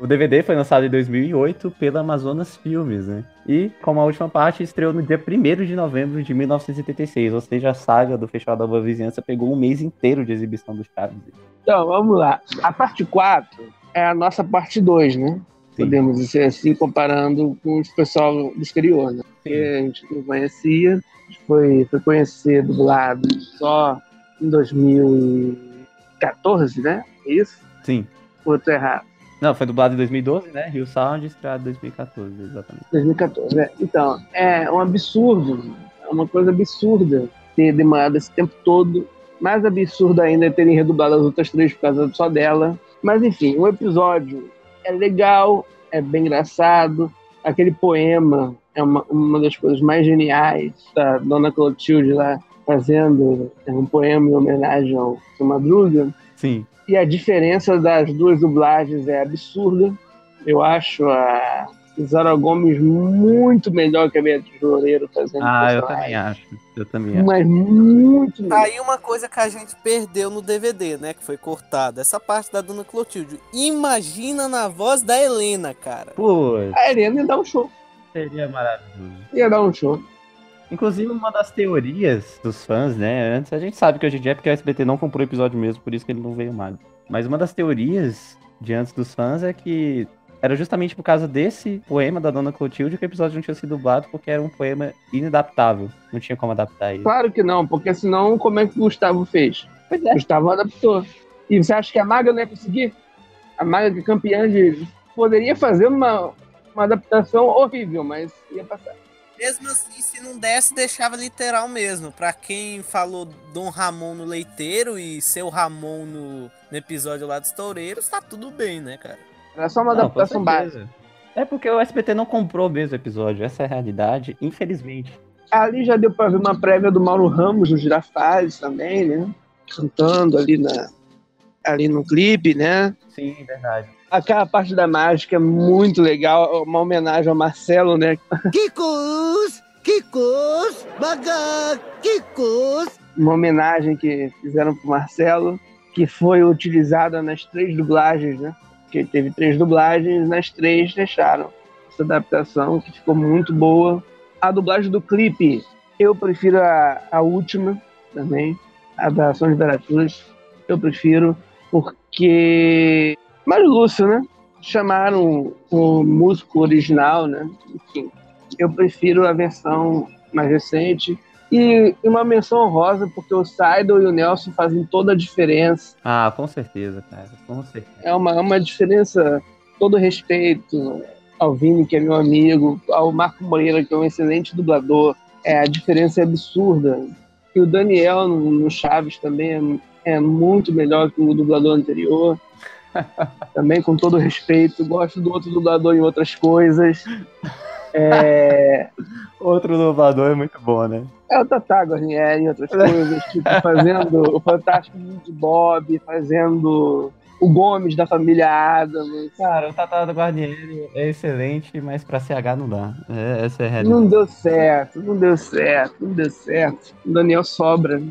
O DVD foi lançado em 2008 pela Amazonas Filmes, né? E, como a última parte, estreou no dia 1 de novembro de 1976. Ou seja, a saga do Festival da Boa Vizinhança pegou um mês inteiro de exibição dos Chaves. Então, vamos lá. A parte 4 é a nossa parte 2, né? Podemos dizer assim, comparando com o pessoal do exterior, né? Porque a gente não conhecia, foi, foi conhecer dublado só em 2014, né? É isso? Sim. Ou eu tô errado? Não, foi dublado em 2012, né? Rio Sound estreado em 2014, exatamente. 2014, né? Então, é um absurdo, é uma coisa absurda ter demorado esse tempo todo. Mais absurdo ainda é terem redublado as outras três por causa só dela. Mas enfim, o episódio é legal, é bem engraçado. Aquele poema é uma, uma das coisas mais geniais da Dona Clotilde lá fazendo é, um poema em homenagem ao seu Madruga. Sim. E a diferença das duas dublagens é absurda. Eu acho a Zara Gomes muito melhor que a Beatriz Loureiro fazendo Ah, eu também acho. Eu também acho. Mas muito melhor. Aí uma coisa que a gente perdeu no DVD, né? Que foi cortada. Essa parte da Dona Clotilde. Imagina na voz da Helena, cara. Pô, A Helena dá um show. Seria maravilhoso. Ia dar um show. Inclusive, uma das teorias dos fãs, né? Antes, a gente sabe que hoje em dia é porque o SBT não comprou o episódio mesmo, por isso que ele não veio mais. Mas uma das teorias de antes dos fãs é que era justamente por causa desse poema da Dona Clotilde que o episódio não tinha sido dublado, porque era um poema inadaptável. Não tinha como adaptar ele. Claro que não, porque senão como é que o Gustavo fez? Pois é. Gustavo adaptou. E você acha que a Maga não ia conseguir? A Maga que é campeã de. poderia fazer uma, uma adaptação horrível, mas ia passar. Mesmo assim, se não desse, deixava literal mesmo. Pra quem falou Dom Ramon no leiteiro e seu Ramon no, no episódio lá dos toureiros, tá tudo bem, né, cara? Era só uma Não, adaptação básica. É porque o SBT não comprou mesmo o episódio, essa é a realidade, infelizmente. Ali já deu pra ver uma prévia do Mauro Ramos, do Girafales também, né? Cantando ali, na, ali no clipe, né? Sim, verdade. Aquela parte da mágica é muito legal, uma homenagem ao Marcelo, né? Kikos, Kikos, Maga, Kikos. Uma homenagem que fizeram pro Marcelo, que foi utilizada nas três dublagens, né? Porque teve três dublagens, nas três deixaram essa adaptação, que ficou muito boa. A dublagem do clipe, eu prefiro a, a última também, a da São Literaturas. Eu prefiro, porque. Mas Lúcio, né? Chamaram o músico original, né? Enfim, eu prefiro a versão mais recente. E uma menção honrosa, porque o Seidel e o Nelson fazem toda a diferença. Ah, com certeza, cara, com certeza. É uma, uma diferença, todo respeito ao Vini, que é meu amigo, ao Marco Moreira, que é um excelente dublador. É, a diferença é absurda. E o Daniel no, no Chaves também é, é muito melhor que o dublador anterior. também com todo respeito. Gosto do outro dublador em outras coisas. É, Outro dublador é muito bom, né? é o Tatá Guarnieri em outras coisas, tipo, fazendo o Fantástico Mundo de Bob, fazendo o Gomes da família Adams. Cara, o Tatá do Guarnieri é excelente, mas pra CH não dá. É, essa é a realidade. Não deu certo, não deu certo, não deu certo. O Daniel sobra,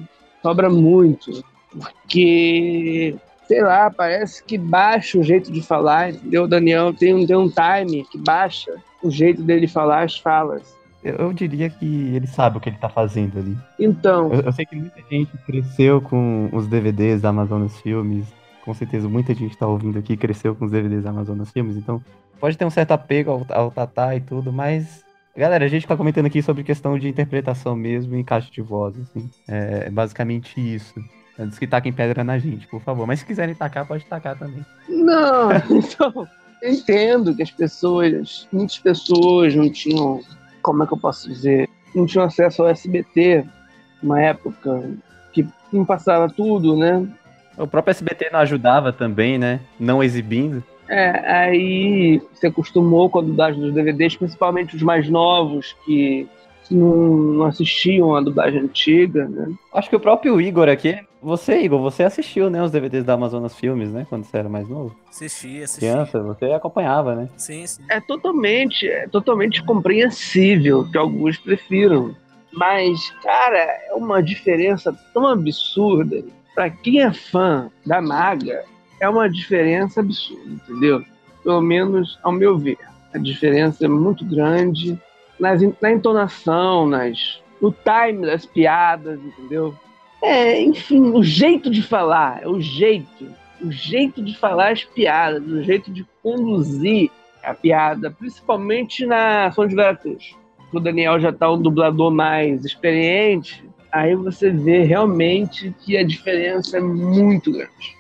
sobra muito. Porque, sei lá, parece que baixa o jeito de falar, entendeu? O Daniel tem um, tem um time que baixa o jeito dele falar as falas. Eu, eu diria que ele sabe o que ele tá fazendo ali. Então, Eu, eu sei que muita gente cresceu com os DVDs da Amazonas Filmes. Com certeza, muita gente tá ouvindo aqui cresceu com os DVDs da Amazonas Filmes. Então, pode ter um certo apego ao, ao Tatá e tudo, mas. Galera, a gente tá comentando aqui sobre questão de interpretação mesmo e encaixe de voz, assim. É basicamente isso. Antes que taquem pedra na gente, por favor. Mas se quiserem tacar, pode tacar também. Não, então, eu entendo que as pessoas, muitas pessoas não tinham, como é que eu posso dizer, não tinham acesso ao SBT, uma época que não passava tudo, né? O próprio SBT não ajudava também, né? Não exibindo. É, aí se acostumou com a dublagem dos DVDs, principalmente os mais novos, que não, não assistiam a dublagem antiga, né? Acho que o próprio Igor aqui. Você, Igor, você assistiu, né? Os DVDs da Amazonas Filmes, né? Quando você era mais novo. Assisti, assisti. Criança, você acompanhava, né? Sim, sim. É totalmente, é totalmente compreensível que alguns prefiram. Mas, cara, é uma diferença tão absurda. Pra quem é fã da Maga, é uma diferença absurda, entendeu? Pelo menos ao meu ver. A diferença é muito grande nas, na entonação, nas, no time das piadas, entendeu? É, enfim, o jeito de falar, é o jeito. O jeito de falar as piadas, o jeito de conduzir a piada, principalmente na São de Veracruz. O Daniel já tá um dublador mais experiente, aí você vê realmente que a diferença é muito grande.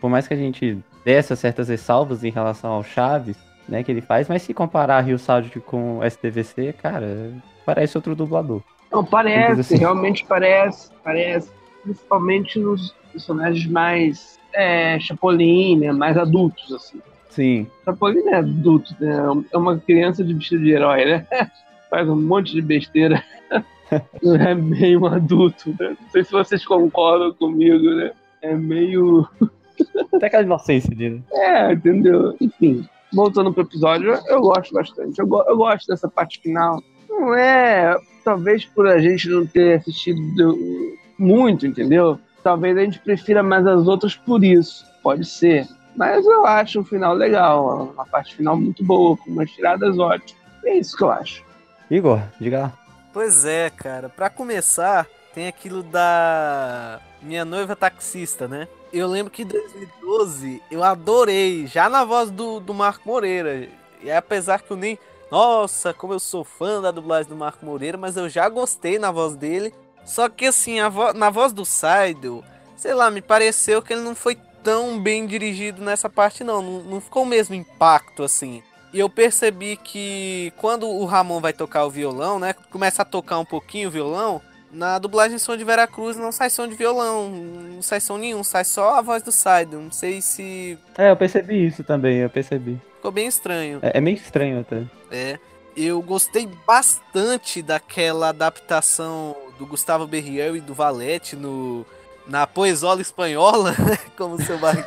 Por mais que a gente desse certas ressalvas em relação ao Chaves, né? Que ele faz, mas se comparar Rio Sound com o STVC, cara, parece outro dublador. Não, parece, assim. realmente parece, parece. Principalmente nos personagens mais é, Chapolin, né, mais adultos, assim. Sim. Chapolin é adulto, né? É uma criança de vestido de herói, né? Faz um monte de besteira. Não é meio um adulto, né? Não sei se vocês concordam comigo, né? É meio. Até aquela inocência dele. É, entendeu? Enfim, voltando pro episódio, eu gosto bastante. Eu, go- eu gosto dessa parte final. Não é. Talvez por a gente não ter assistido do- muito, entendeu? Talvez a gente prefira mais as outras por isso. Pode ser. Mas eu acho o final legal. Uma parte final muito boa, com umas tiradas ótimas. É isso que eu acho. Igor, diga lá. Pois é, cara. Pra começar, tem aquilo da minha noiva taxista, né? Eu lembro que em 2012 eu adorei, já na voz do, do Marco Moreira. E apesar que eu nem. Nossa, como eu sou fã da dublagem do Marco Moreira, mas eu já gostei na voz dele. Só que assim, a vo na voz do Seidel, sei lá, me pareceu que ele não foi tão bem dirigido nessa parte, não. Não, não ficou o mesmo impacto assim. E eu percebi que quando o Ramon vai tocar o violão, né? Começa a tocar um pouquinho o violão. Na dublagem som de Veracruz não sai som de violão, não sai som nenhum, sai só a voz do Saido. Não sei se. É, eu percebi isso também, eu percebi. Ficou bem estranho. É, é meio estranho até. É. Eu gostei bastante daquela adaptação do Gustavo Berriel e do Valete no, na Poesola Espanhola, né? como o seu barrigo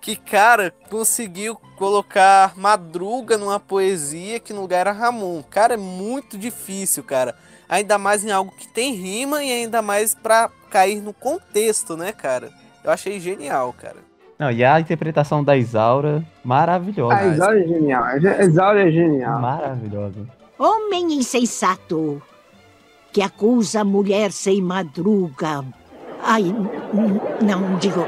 que, cara, conseguiu colocar Madruga numa poesia que no lugar era Ramon. Cara, é muito difícil, cara. Ainda mais em algo que tem rima e ainda mais pra cair no contexto, né, cara? Eu achei genial, cara. Não, e a interpretação da Isaura, maravilhosa. A Isaura é genial. A Isaura é genial. Maravilhosa. Homem insensato que acusa a mulher sem madruga. Ai, não, digo,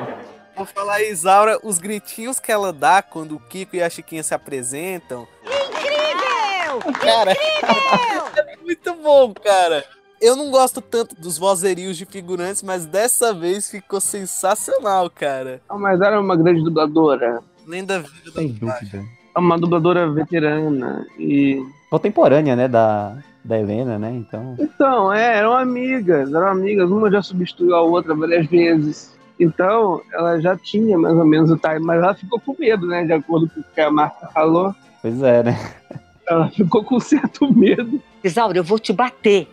Vou falar Isaura, os gritinhos que ela dá quando o Kiko e a Chiquinha se apresentam. Incrível! Cara, Incrível! é muito bom, cara. Eu não gosto tanto dos vozerios de figurantes, mas dessa vez ficou sensacional, cara. Ah, mas era uma grande dubladora. Nem da vida Sem dúvida. É uma dubladora veterana e. Contemporânea, né, da, da Helena, né? Então. Então, é, eram amigas, eram amigas, uma já substituiu a outra várias vezes. Então, ela já tinha mais ou menos o time, mas ela ficou com medo, né? De acordo com o que a Marta falou. Pois é, né? Ela ficou com certo medo. Isaura, eu vou te bater.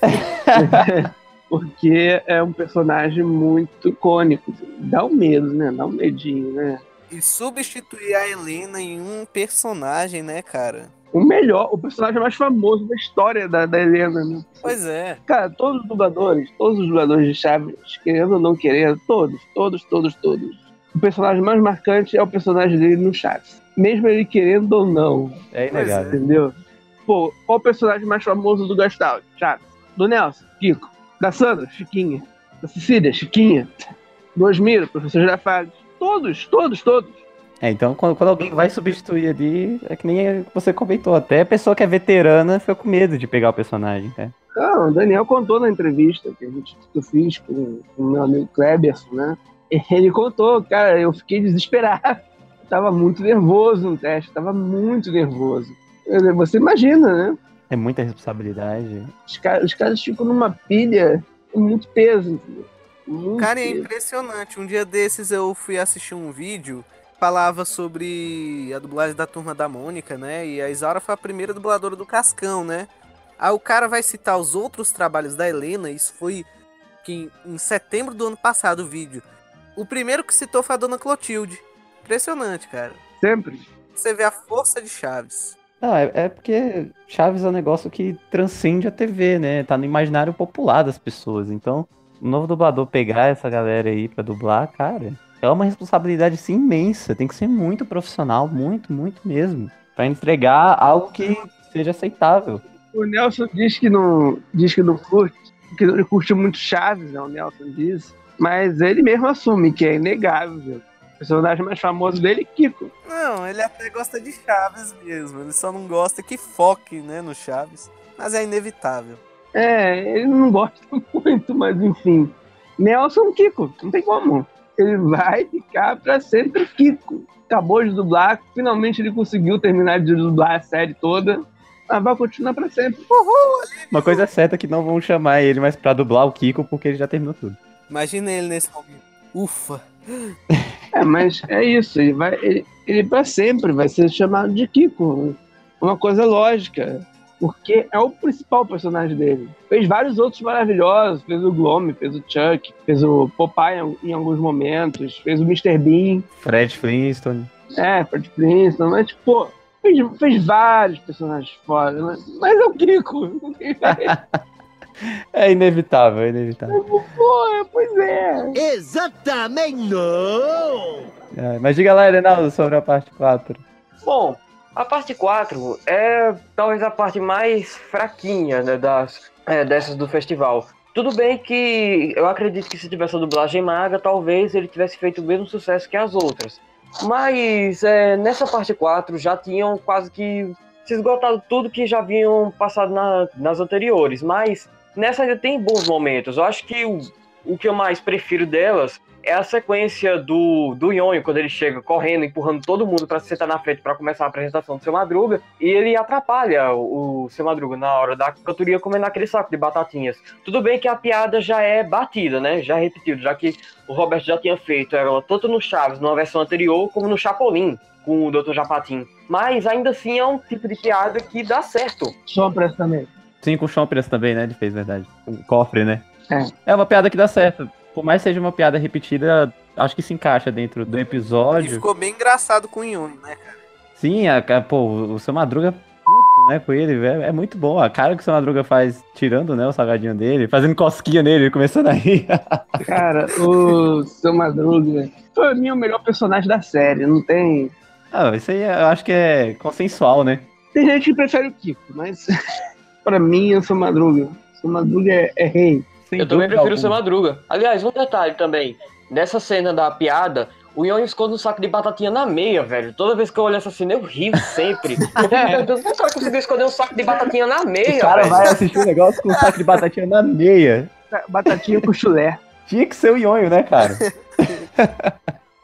Porque é um personagem muito icônico. Dá um medo, né? Dá um medinho, né? E substituir a Helena em um personagem, né, cara? O melhor, o personagem mais famoso da história da, da Helena, né? Pois é. Cara, todos os dubladores, todos os dubladores de Chaves, querendo ou não querendo, todos, todos, todos, todos. O personagem mais marcante é o personagem dele no Chaves. Mesmo ele querendo ou não. É inegável. Entendeu? Pô, qual o personagem mais famoso do Gastal? Chaves. Do Nelson, Kiko. Da Sandra, Chiquinha. Da Cecília, Chiquinha. Do Osmiro, professor Girafales. Todos, todos, todos. É, então quando, quando alguém vai substituir ali, é que nem você comentou, até a pessoa que é veterana fica com medo de pegar o personagem, né? Não, o Daniel contou na entrevista que, a gente, que eu fiz com com o meu amigo Kleberson, né? Ele contou, cara, eu fiquei desesperado. Tava muito nervoso no teste, tava muito nervoso. Você imagina, né? É muita responsabilidade. Os, caras, os caras ficam numa pilha com muito peso, entendeu? Muito Cara, é peso. impressionante. Um dia desses eu fui assistir um vídeo falava sobre a dublagem da turma da Mônica, né? E a Isaura foi a primeira dubladora do Cascão, né? Aí o cara vai citar os outros trabalhos da Helena, isso foi que em, em setembro do ano passado o vídeo. O primeiro que citou foi a Dona Clotilde. Impressionante, cara. Sempre. Você vê a força de Chaves. Não, é, é porque Chaves é um negócio que transcende a TV, né? Tá no imaginário popular das pessoas. Então, o novo dublador pegar essa galera aí pra dublar, cara, é uma responsabilidade sim imensa. Tem que ser muito profissional, muito, muito mesmo. Pra entregar algo que seja aceitável. O Nelson diz que não, diz que não curte, que ele curte muito Chaves, né? O Nelson diz. Mas ele mesmo assume que é inegável. O personagem mais famoso dele é Kiko. Não, ele até gosta de Chaves mesmo. Ele só não gosta que foque, né, no Chaves. Mas é inevitável. É, ele não gosta muito, mas enfim. Nelson Kiko, não tem como. Ele vai ficar pra sempre Kiko. Acabou de dublar, finalmente ele conseguiu terminar de dublar a série toda. Mas vai continuar pra sempre. Uhul! Uma coisa é certa é que não vão chamar ele mais pra dublar o Kiko porque ele já terminou tudo. Imagina ele nesse momento. Ufa! É, mas é isso, ele vai. Ele, ele pra sempre vai ser chamado de Kiko. Uma coisa lógica. Porque é o principal personagem dele. Fez vários outros maravilhosos. Fez o Glomy, fez o Chuck, fez o Popeye em, alguns momentos, fez o Mr. Bean. Fred Flintstone. É, Fred Flintstone, mas, tipo, fez, fez vários personagens foda, mas, mas é o Kiko. É inevitável, é inevitável. Pô, pois é. Exatamente não! É, mas diga lá, Renaldo, sobre a parte 4. Bom, A parte 4 é talvez a parte mais fraquinha né, das, é, dessas do festival. Tudo bem que eu acredito que se tivesse a dublagem maga, talvez ele tivesse feito o mesmo sucesso que as outras. Mas é, nessa parte 4 já tinham quase que se esgotado tudo que já haviam passado na- nas anteriores. Mas nessa ainda tem bons momentos. Eu acho que o, o que eu mais prefiro delas é a sequência do, do Yonho, quando ele chega correndo, empurrando todo mundo para se sentar na frente para começar a apresentação do seu Madruga, e ele atrapalha o, o seu Madruga na hora da cantoria comendo aquele saco de batatinhas. Tudo bem que a piada já é batida, né? Já é repetido, já que o Roberto já tinha feito ela tanto no Chaves, numa versão anterior, como no Chapolin, com o Dr. Japatim. Mas ainda assim é um tipo de piada que dá certo. Sombras também. Sim, com o Chompers também, né? Ele fez, verdade. O cofre, né? É. É uma piada que dá certo. Por mais que seja uma piada repetida, acho que se encaixa dentro do E episódio. ficou bem engraçado com o Yumi, né, cara? Sim, a, a- pô, o seu Madruga puto, né, com ele, velho. É muito bom. A cara que o seu Madruga faz tirando, né, o salgadinho dele, fazendo cosquinha nele, começando a rir. Cara, o seu Madruga foi mim o melhor personagem da série. Não tem. ah, isso aí eu acho que é consensual, né? Tem gente que prefere o Kiko, mas pra mim eu sou Madruga. O seu Madruga é, é rei. Sem eu também prefiro o seu alguma. Madruga. Aliás, um detalhe também. Nessa cena da piada, o Yonho esconde um saco de batatinha na meia, velho. Toda vez que eu olho essa cena, eu rio sempre. Eu fico perguntando, como é que o cara conseguiu esconder um saco de batatinha na meia, O cara velho? vai assistir um negócio com um saco de batatinha na meia. Batatinha com chulé. Tinha que ser o Nhonho, né, cara?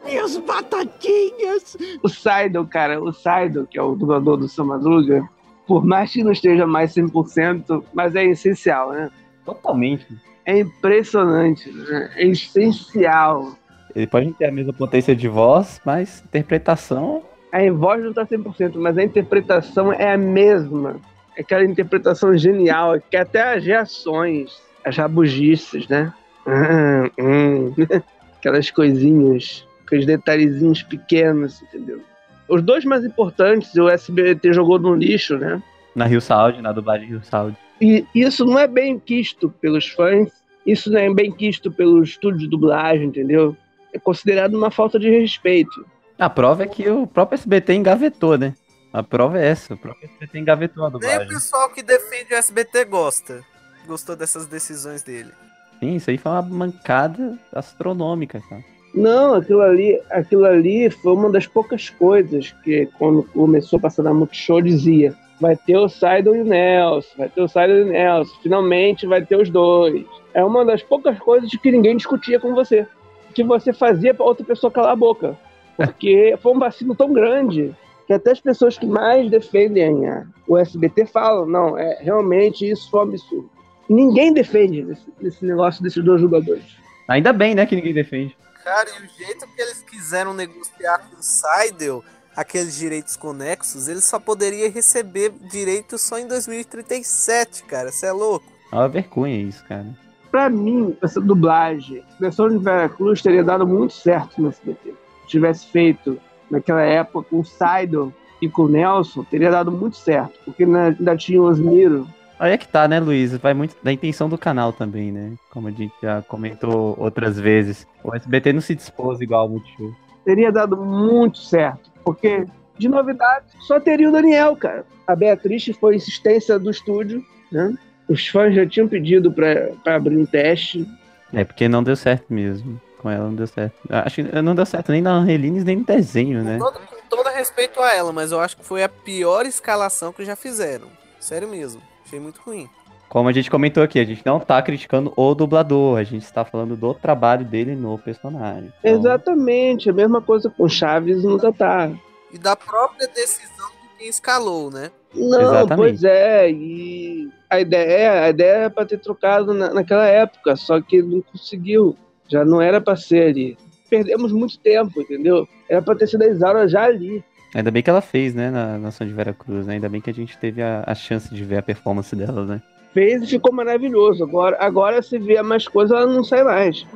Meus batatinhas! O Saido, cara, o Saido, que é o dublador do seu Madruga, por mais que não esteja mais 100%, mas é essencial, né? Totalmente. É impressionante, né? É essencial. Ele pode não ter a mesma potência de voz, mas interpretação. A voz não tá 100%, mas a interpretação é a mesma. É aquela interpretação genial, que até as reações, as rabugices, né? Hum, hum. Aquelas coisinhas, aqueles detalhezinhos pequenos, entendeu? Os dois mais importantes, o SBT jogou no lixo, né? Na Rio Sound, na dublagem Rio Sound. E isso não é bem quisto pelos fãs, isso não é bem quisto pelo estúdio de dublagem, entendeu? É considerado uma falta de respeito. A prova é que o próprio SBT engavetou, né? A prova é essa. O próprio SBT engavetou a Nem o dublagem. pessoal que defende o SBT gosta. Gostou dessas decisões dele. Sim, isso aí foi uma mancada astronômica, cara. Não, aquilo ali, aquilo ali foi uma das poucas coisas que quando começou a passar na Multishow dizia vai ter o Sidon e o Nelson, vai ter o Sidon e o Nelson, finalmente vai ter os dois. É uma das poucas coisas que ninguém discutia com você, que você fazia pra outra pessoa calar a boca, porque foi um vacilo tão grande que até as pessoas que mais defendem o SBT falam, não, é realmente isso foi um absurdo. Ninguém defende esse, esse negócio desses dois jogadores. Ainda bem, né, que ninguém defende. Cara, e o jeito que eles quiseram negociar com o Seidel aqueles direitos conexos, eles só poderiam receber direitos só em 2037, cara. Você é louco? É uma vergonha isso, cara. Pra mim, essa dublagem, a versão de Veracruz teria dado muito certo no SBT. Se tivesse feito naquela época com o Saido e com o Nelson, teria dado muito certo, porque ainda ainda tinha o Osmiro. Aí é que tá, né, Luiz? Vai muito da intenção do canal também, né? Como a gente já comentou outras vezes. O SBT não se dispôs igual ao Multishow. Teria dado muito certo, porque de novidade só teria o Daniel, cara. A Beatriz foi insistência do estúdio, né? Os fãs já tinham pedido pra, pra abrir um teste. É, porque não deu certo mesmo. Com ela não deu certo. Acho que não deu certo nem na Angelines, nem no desenho, né? Todo, com todo respeito a ela, mas eu acho que foi a pior escalação que já fizeram. Sério mesmo. Achei muito ruim. Como a gente comentou aqui, a gente não tá criticando o dublador, a gente está falando do trabalho dele no personagem. Então, Exatamente, a mesma coisa com Chaves no Tatá. E da própria decisão de quem escalou, né? Não, Exatamente. pois é, e a ideia, a ideia era para ter trocado na, naquela época, só que não conseguiu, já não era para ser ali. Perdemos muito tempo, entendeu? Era para ter sido a Isaura já ali. Ainda bem que ela fez, né, na Nação de Veracruz, né? Ainda bem que a gente teve a, a chance de ver a performance dela, né? Fez e ficou maravilhoso. Agora, agora se vê mais coisa, ela não sai mais.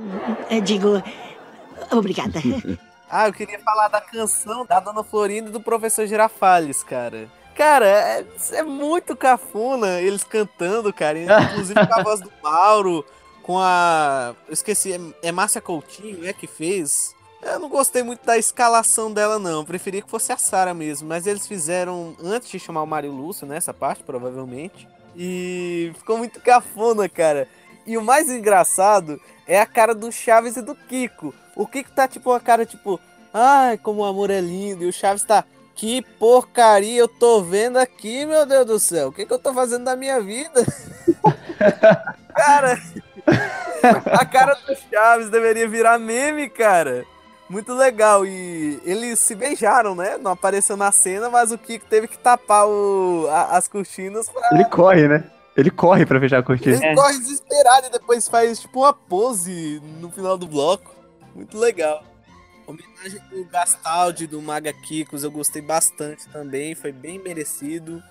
Eu digo, obrigada. Ah, eu queria falar da canção da Dona Florinda e do Professor Girafales, cara. Cara, é, é muito cafuna eles cantando, cara. Inclusive com a voz do Mauro, com a. Eu esqueci, é, é Márcia Coutinho, é que fez. Eu não gostei muito da escalação dela, não. Eu preferia que fosse a Sarah mesmo. Mas eles fizeram antes de chamar o Mário Lúcio, né? Essa parte, provavelmente. E ficou muito cafona, cara. E o mais engraçado é a cara do Chaves e do Kiko. O Kiko tá tipo uma cara tipo, ai, como o amor é lindo. E o Chaves tá, que porcaria eu tô vendo aqui, meu Deus do céu. O que, que eu tô fazendo da minha vida? cara, a cara do Chaves deveria virar meme, cara. Muito legal. E eles se beijaram, né? Não apareceu na cena, mas o Kiko teve que tapar o, a- as cortinas pra. Ele corre, né? Ele corre pra fechar a cortina. Ele corre desesperado e depois faz tipo uma pose no final do bloco. Muito legal. Homenagem do Gastaldi, do Maga Kikos, eu gostei bastante também, foi bem merecido.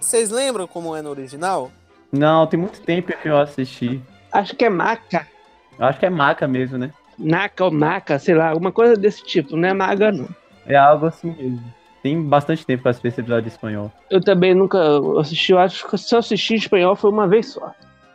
Vocês lembram como é no original? Não, tem muito tempo que eu assisti. Acho que é maca. Eu acho que é maca mesmo, né? Naca ou maca, sei lá, alguma coisa desse tipo, não é maga não. É algo assim mesmo. Tem bastante tempo que eu assisti esse episódio em espanhol. Eu também nunca assisti, eu acho que se eu assisti em espanhol foi uma vez só.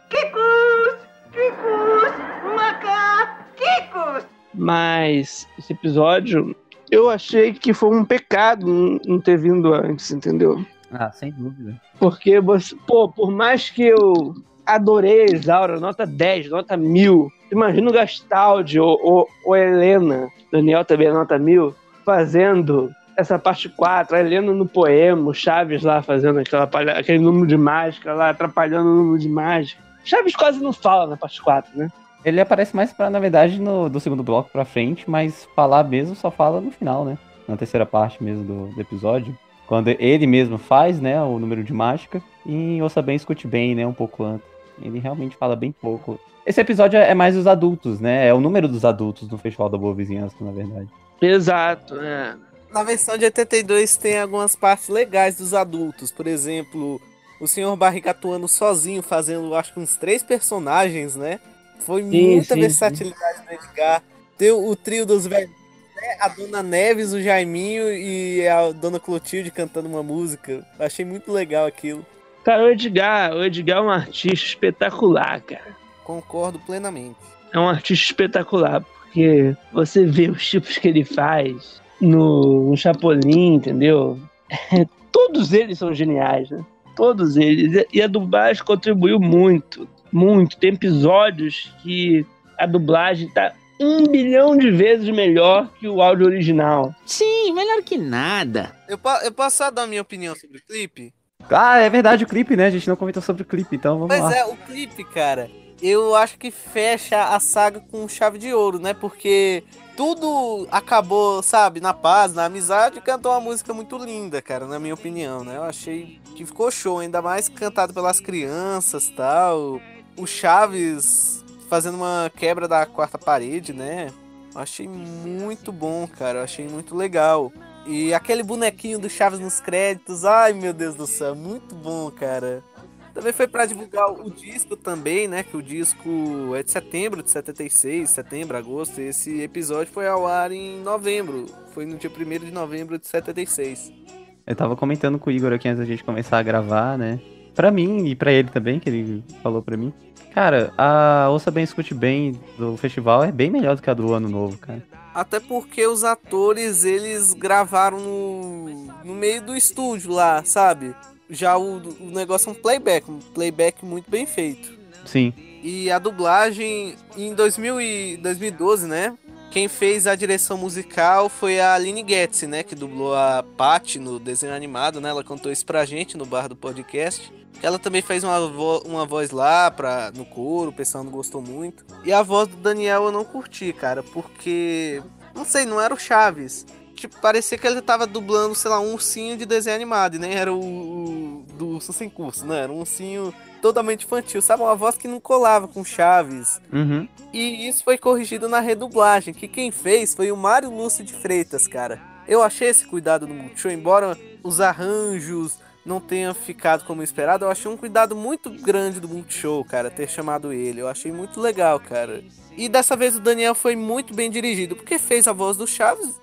Kikos! Kikos! Macaquicos! Mas esse episódio eu achei que foi um pecado não- não ter vindo antes, entendeu? Ah, sem dúvida. Porque você, pô, por mais que eu adorei Isaura, nota 10, nota 1000, imagina o Gastaldi ou, ou, ou Helena, Daniel também é nota 1000, fazendo essa parte 4, a Helena no poema, o Chaves lá fazendo aquela, aquele número de mágica lá, atrapalhando o número de mágica. Chaves quase não fala na parte 4, né? Ele aparece mais pra, na verdade, no, do segundo bloco pra frente, mas falar mesmo só fala no final, né? Na terceira parte mesmo do, do episódio. Quando ele mesmo faz, né, o número de mágica. E ouça bem, escute bem, né, um pouco antes. Ele realmente fala bem pouco. Esse episódio é mais os adultos, né? É o número dos adultos no Festival da Boa Vizinhança, na verdade. Exato, é. Na versão de 82 tem algumas partes legais dos adultos. Por exemplo, o Sr. Barriga atuando sozinho, fazendo acho que uns três personagens, né? Foi Sim, muita sim, versatilidade do Edgar. Tem o, o trio dos velhos, né? a Dona Neves, o Jaiminho e a Dona Clotilde cantando uma música. Achei muito legal aquilo. Cara, o Edgar, o Edgar é um artista espetacular, cara. Concordo plenamente. É um artista espetacular, porque você vê os tipos que ele faz no, no Chapolin, entendeu? Todos eles são geniais, né? Todos eles. E a dublagem contribuiu muito, muito. Tem episódios que a dublagem tá um bilhão de vezes melhor que o áudio original. Sim, melhor que nada. Eu, eu posso só dar minha opinião sobre o clipe? Ah, é verdade o clipe, né? A gente não comentou sobre o clipe, então vamos Mas lá. é, o clipe, cara, eu acho que fecha a saga com chave de ouro, né? Porque tudo acabou, sabe, na paz, na amizade, e cantou uma música muito linda, cara, na minha opinião, né? Eu achei que ficou show, ainda mais cantado pelas crianças tal. O Chaves fazendo uma quebra da quarta parede, né? Eu achei muito bom, cara. Eu achei muito legal. E aquele bonequinho do Chaves nos créditos, ai meu Deus do céu, muito bom, cara. Também foi pra divulgar o disco também, né? Que o disco é de setembro de 76, setembro, agosto. Esse episódio foi ao ar em novembro. Foi no dia 1 de novembro de 76. Eu tava comentando com o Igor aqui antes da gente começar a gravar, né? Pra mim e pra ele também, que ele falou pra mim. Cara, a Ouça Bem Escute Bem do festival é bem melhor do que a do Ano Novo, cara. Até porque os atores, eles gravaram no, no meio do estúdio lá, sabe? Já o, o negócio é um playback, um playback muito bem feito. Sim. E a dublagem em 2000 e 2012, né? Quem fez a direção musical foi a Aline Getz, né? Que dublou a Patty no desenho animado, né? Ela contou isso pra gente no bar do podcast. Ela também fez uma, vo- uma voz lá pra, no coro, o pessoal não gostou muito. E a voz do Daniel eu não curti, cara, porque. Não sei, não era o Chaves. Tipo, parecia que ele tava dublando, sei lá, um ursinho de desenho animado, e nem era o, o do urso sem curso, né? Era um ursinho totalmente infantil, sabe? Uma voz que não colava com Chaves. Uhum. E isso foi corrigido na redublagem, que quem fez foi o Mário Lúcio de Freitas, cara. Eu achei esse cuidado no Multishow, embora os arranjos não tenham ficado como esperado, eu achei um cuidado muito grande do Multishow, cara, ter chamado ele. Eu achei muito legal, cara. E dessa vez o Daniel foi muito bem dirigido, porque fez a voz do Chaves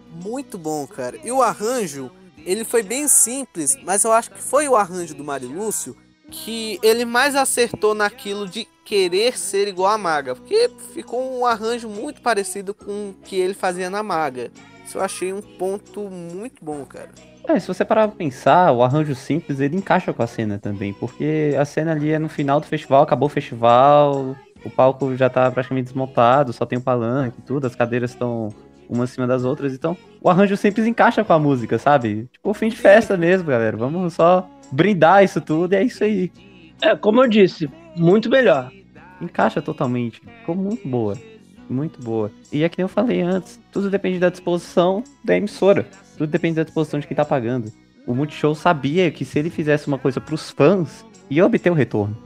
muito bom, cara. E o arranjo, ele foi bem simples, mas eu acho que foi o arranjo do Mário Lúcio que ele mais acertou naquilo de querer ser igual a Maga, porque ficou um arranjo muito parecido com o que ele fazia na Maga. Isso eu achei um ponto muito bom, cara. É, se você parar pra pensar, o arranjo simples ele encaixa com a cena também, porque a cena ali é no final do festival, acabou o festival, o palco já tá praticamente desmontado, só tem o palanque e tudo, as cadeiras estão uma acima das outras, então o arranjo simples encaixa com a música, sabe? Tipo, fim de festa mesmo, galera. Vamos só brindar isso tudo e é isso aí. É, como eu disse, muito melhor. Encaixa totalmente. Ficou muito boa. Muito boa. E é que nem eu falei antes, tudo depende da disposição da emissora. Tudo depende da disposição de quem tá pagando. O Multishow sabia que se ele fizesse uma coisa pros fãs, ia obter o retorno.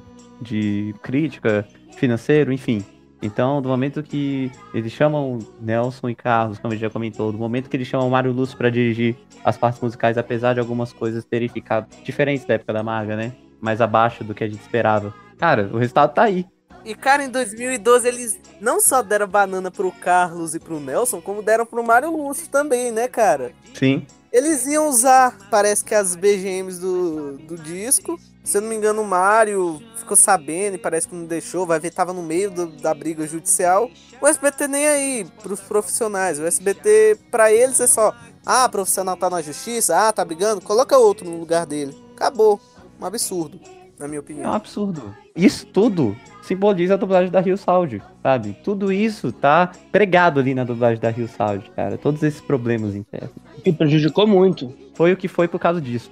De crítica, financeiro, enfim. Então, do momento que eles chamam Nelson e Carlos, como a gente já comentou, do momento que eles chamam Mário Lúcio para dirigir as partes musicais, apesar de algumas coisas terem ficado diferentes da época da Maga, né? Mais abaixo do que a gente esperava. Cara, o resultado tá aí. E, cara, em 2012 eles não só deram banana pro Carlos e pro Nelson, como deram pro Mário Lúcio também, né, cara? Sim. Eles iam usar, parece que as BGMs do, do disco. Se eu não me engano, o Mário ficou sabendo e parece que não deixou. Vai ver, tava no meio do, da briga judicial. O SBT nem aí pros profissionais. O SBT, pra eles, é só: ah, profissional tá na justiça, ah, tá brigando, coloca outro no lugar dele. Acabou. Um absurdo, na minha É um opinião. absurdo. Isso tudo simboliza a dublagem da Rio Sound, sabe? Tudo isso tá pregado ali na dublagem da Rio Sound, cara. Todos esses problemas internos. Que prejudicou muito. Foi o que foi por causa disso.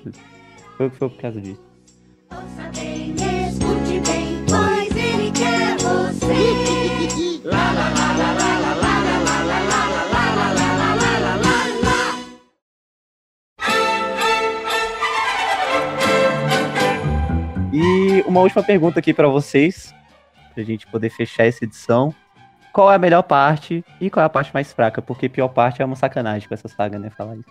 Foi o que foi por causa disso. E uma última pergunta aqui para vocês pra gente poder fechar essa edição. Qual é a melhor parte e qual é a parte mais fraca? Porque pior parte é uma sacanagem com essa saga, né? Falar isso.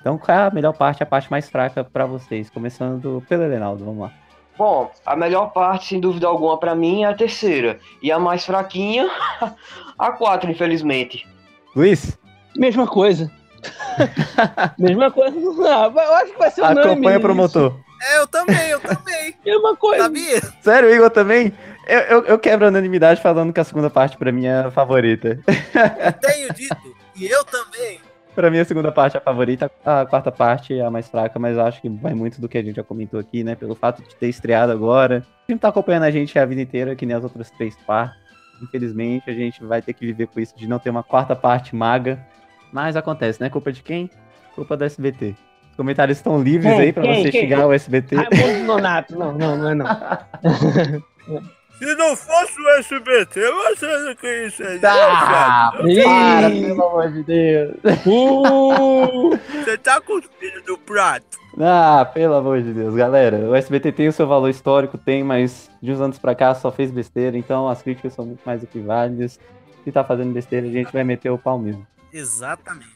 Então, qual é a melhor parte e a parte mais fraca pra vocês? Começando pelo Elenaldo, vamos lá. Bom, a melhor parte, sem dúvida alguma, pra mim é a terceira. E a mais fraquinha, a quatro, infelizmente. Luiz? Mesma coisa. Mesma coisa. Ah, Eu acho que vai ser unânime Acompanha o isso. promotor. É, eu também, eu também. Mesma coisa. Sabia? Sério, o Igor também? Eu, eu, eu quebro a unanimidade falando que a segunda parte pra mim é a favorita. Tenho dito. E eu também. Pra mim, a segunda parte é a favorita, a quarta parte é a mais fraca, mas eu acho que vai muito do que a gente já comentou aqui, né? Pelo fato de ter estreado agora. A gente tá acompanhando a gente a vida inteira, que nem as outras três partes. Infelizmente, a gente vai ter que viver com isso de não ter uma quarta parte maga. Mas acontece, né? Culpa de quem? Culpa do SBT. Os comentários estão livres Quem? aí pra Quem? você Quem? xingar o SBT. Raimundo Nonato. Não, não, não é não. Se não fosse o SBT, você não conheceria. Ah, sabe? para, pelo amor de Deus. Você tá cuspindo do prato. Ah, pelo amor de Deus, galera. O SBT tem o seu valor histórico, tem, mas de uns anos pra cá só fez besteira, então as críticas são muito mais do que válidas. Se tá fazendo besteira, a gente vai meter o pau mesmo. Exatamente.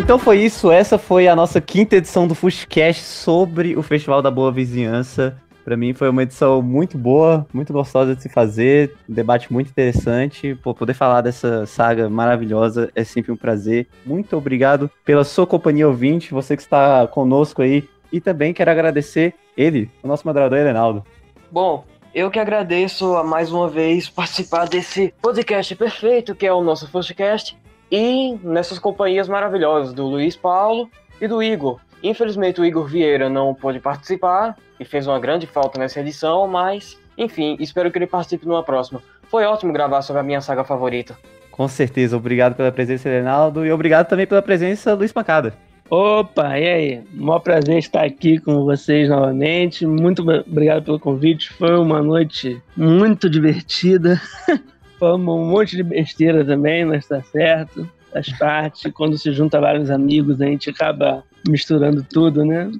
Então foi isso, essa foi a nossa quinta edição do Fushcast sobre o Festival da Boa Vizinhança. Pra mim foi uma edição muito boa, muito gostosa de se fazer, um debate muito interessante. Pô, poder falar dessa saga maravilhosa é sempre um prazer. Muito obrigado pela sua companhia ouvinte, você que está conosco aí. E também quero agradecer ele, o nosso moderador Elenaldo. Bom, eu que agradeço a mais uma vez participar desse podcast perfeito que é o nosso Firstcast e nessas companhias maravilhosas do Luiz Paulo e do Igor. Infelizmente o Igor Vieira não pôde participar e fez uma grande falta nessa edição, mas enfim, espero que ele participe numa próxima. Foi ótimo gravar sobre a minha saga favorita. Com certeza, obrigado pela presença, Elenaldo, e obrigado também pela presença, Luiz Pancada. Opa, e aí? Mó prazer estar aqui com vocês novamente. Muito obrigado pelo convite. Foi uma noite muito divertida. Foi um monte de besteira também, mas tá certo. Faz parte. Quando se junta vários amigos, a gente acaba misturando tudo, né?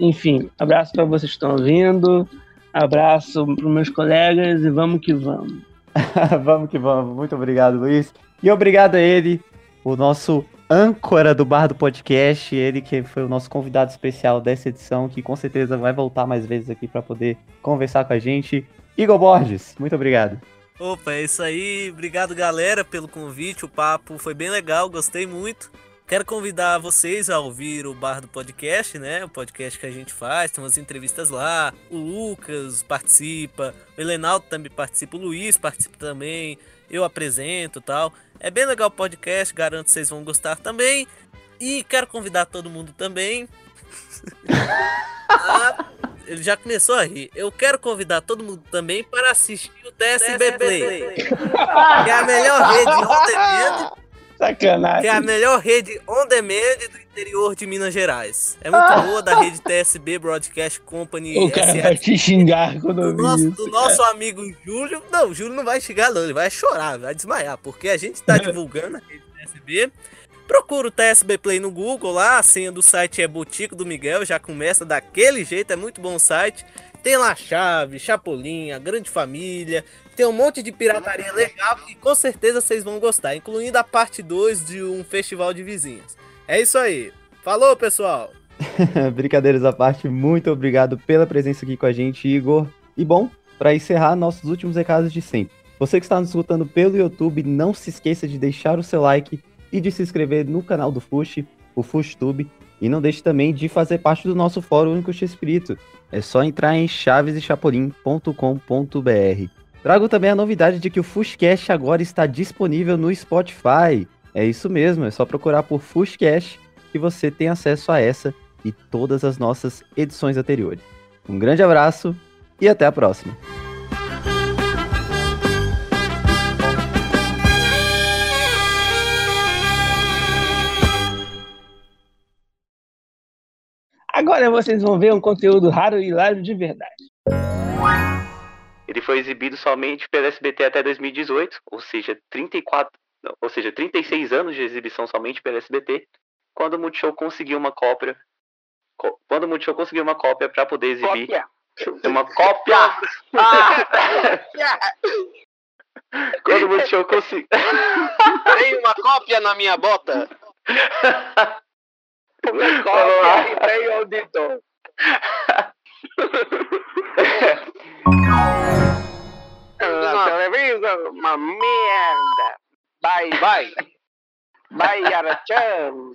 Enfim, abraço para vocês que estão ouvindo. Abraço para meus colegas e vamos que vamos. vamos que vamos. Muito obrigado, Luiz. E obrigado a ele, o nosso âncora do Bar do Podcast, ele que foi o nosso convidado especial dessa edição, que com certeza vai voltar mais vezes aqui para poder conversar com a gente. Igor Borges, muito obrigado. Opa, é isso aí. Obrigado, galera, pelo convite. O papo foi bem legal, gostei muito. Quero convidar vocês a ouvir o Bar do Podcast, né? O podcast que a gente faz, tem umas entrevistas lá. O Lucas participa, o Helenaldo também participa, o Luiz participa também. Eu apresento tal. É bem legal o podcast, garanto que vocês vão gostar também. E quero convidar todo mundo também. Ah, ele já começou a rir. Eu quero convidar todo mundo também para assistir o TSB Play, que é a melhor rede on demand Sacanagem. que é a melhor rede on demand do interior de Minas Gerais. É muito boa da rede TSB Broadcast Company. O cara vai te xingar quando eu do nosso, vi do isso. nosso amigo Júlio. Não, o Júlio não vai xingar, não. Ele vai chorar, vai desmaiar, porque a gente tá divulgando a rede TSB. Procura o TSB Play no Google lá, a senha do site é Botico do Miguel, já começa daquele jeito, é muito bom o site. Tem lá Chave, Chapolin, a Grande Família, tem um monte de pirataria legal que com certeza vocês vão gostar, incluindo a parte 2 de um festival de vizinhos. É isso aí. Falou, pessoal! Brincadeiras à parte, muito obrigado pela presença aqui com a gente, Igor. E bom, para encerrar, nossos últimos recados de sempre. Você que está nos escutando pelo YouTube, não se esqueça de deixar o seu like e de se inscrever no canal do Fush, o FushTube. E não deixe também de fazer parte do nosso fórum Único X Espírito. É só entrar em chavesechapolim.com.br. Trago também a novidade de que o Fushcast agora está disponível no Spotify. É isso mesmo, é só procurar por Fushcast que você tem acesso a essa e todas as nossas edições anteriores. Um grande abraço e até a próxima. Agora vocês vão ver um conteúdo raro e hilário de verdade. Ele foi exibido somente pela SBT até 2018, ou seja, 34, não, ou seja, 36 anos de exibição somente pela SBT, quando o Multishow conseguiu uma cópia, quando o Multishow conseguiu uma cópia para poder exibir Cópia. uma cópia. Ah! quando o Multishow conseguiu Tem uma cópia na minha bota. Cópia e tem auditor. Na televisão, uma merda. Vai, vai. Vai, Arachan.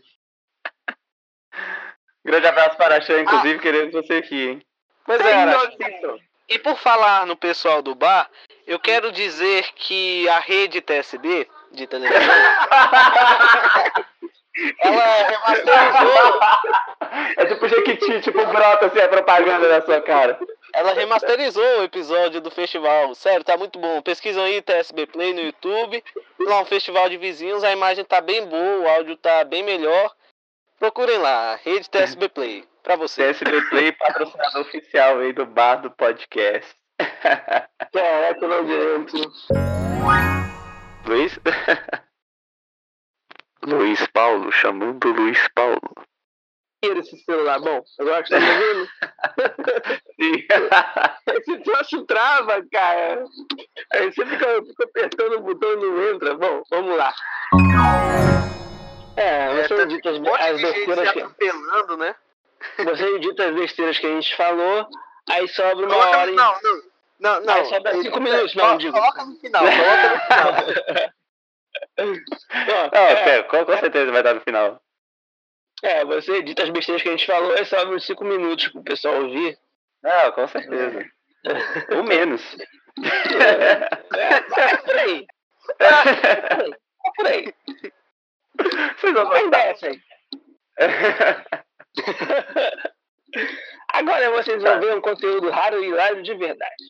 Grande abraço para a Chan, inclusive queremos você aqui, hein? Pois é, Arachan. E por falar no pessoal do bar, eu quero dizer que a rede TSB de televisão, ela remasterizou, É tipo Jequiti, tipo brota assim a propaganda na sua cara. ela remasterizou o episódio do festival. Sério, tá muito bom. Pesquisam aí TSB Play no YouTube. Lá um festival de vizinhos, a imagem tá bem boa, o áudio tá bem melhor. Procurem lá, rede TSB Play, pra você. TSB Play, patrocinador oficial aí do bar do podcast. Caraca, não aguento. Luiz? Luiz Paulo, chamando Luiz Paulo. Tira esse celular. Bom, agora que você tá me ouvindo? Sim. Esse troço trava, cara. Aí você fica, fica apertando o botão e não entra. Bom, vamos lá. É, você edita as, as besteiras que... apelando, né? Você edita as besteiras que a gente falou, aí sobra uma Coloca hora no e... final, não. Não, não. Aí sobra cinco minutos, não, digo. Coloca no final, coloca no final. Ó, Não, é, pera, com, com certeza vai dar no final. é, você edita as besteiras que a gente falou, aí sobra uns cinco minutos pro pessoal ouvir. Não, com certeza. Ou menos. É, por aí. É por aí. Vocês vão gostar. aí. Agora vocês vão ver um conteúdo raro e hilário de verdade.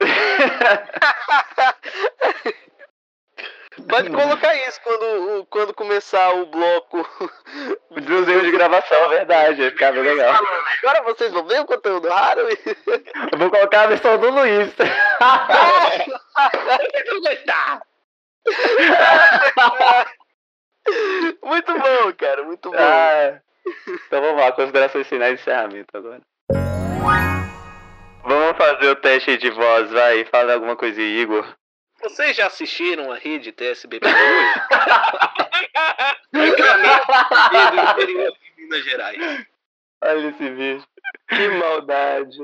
Pode colocar isso quando, quando começar o bloco. Dos erros de gravação, é verdade, vai ficar bem legal. Agora vocês vão ver o conteúdo raro e. Eu vou colocar a versão do Luiz. Vocês vão gostar. Muito bom, cara, muito bom. Ah, então vamos lá, considerações finais e encerramento agora. Vamos fazer o teste de voz, vai. Fala alguma coisa Igor. Vocês já assistiram a rede TSBP hoje? Do interior de Minas Gerais. Olha esse bicho. Que maldade.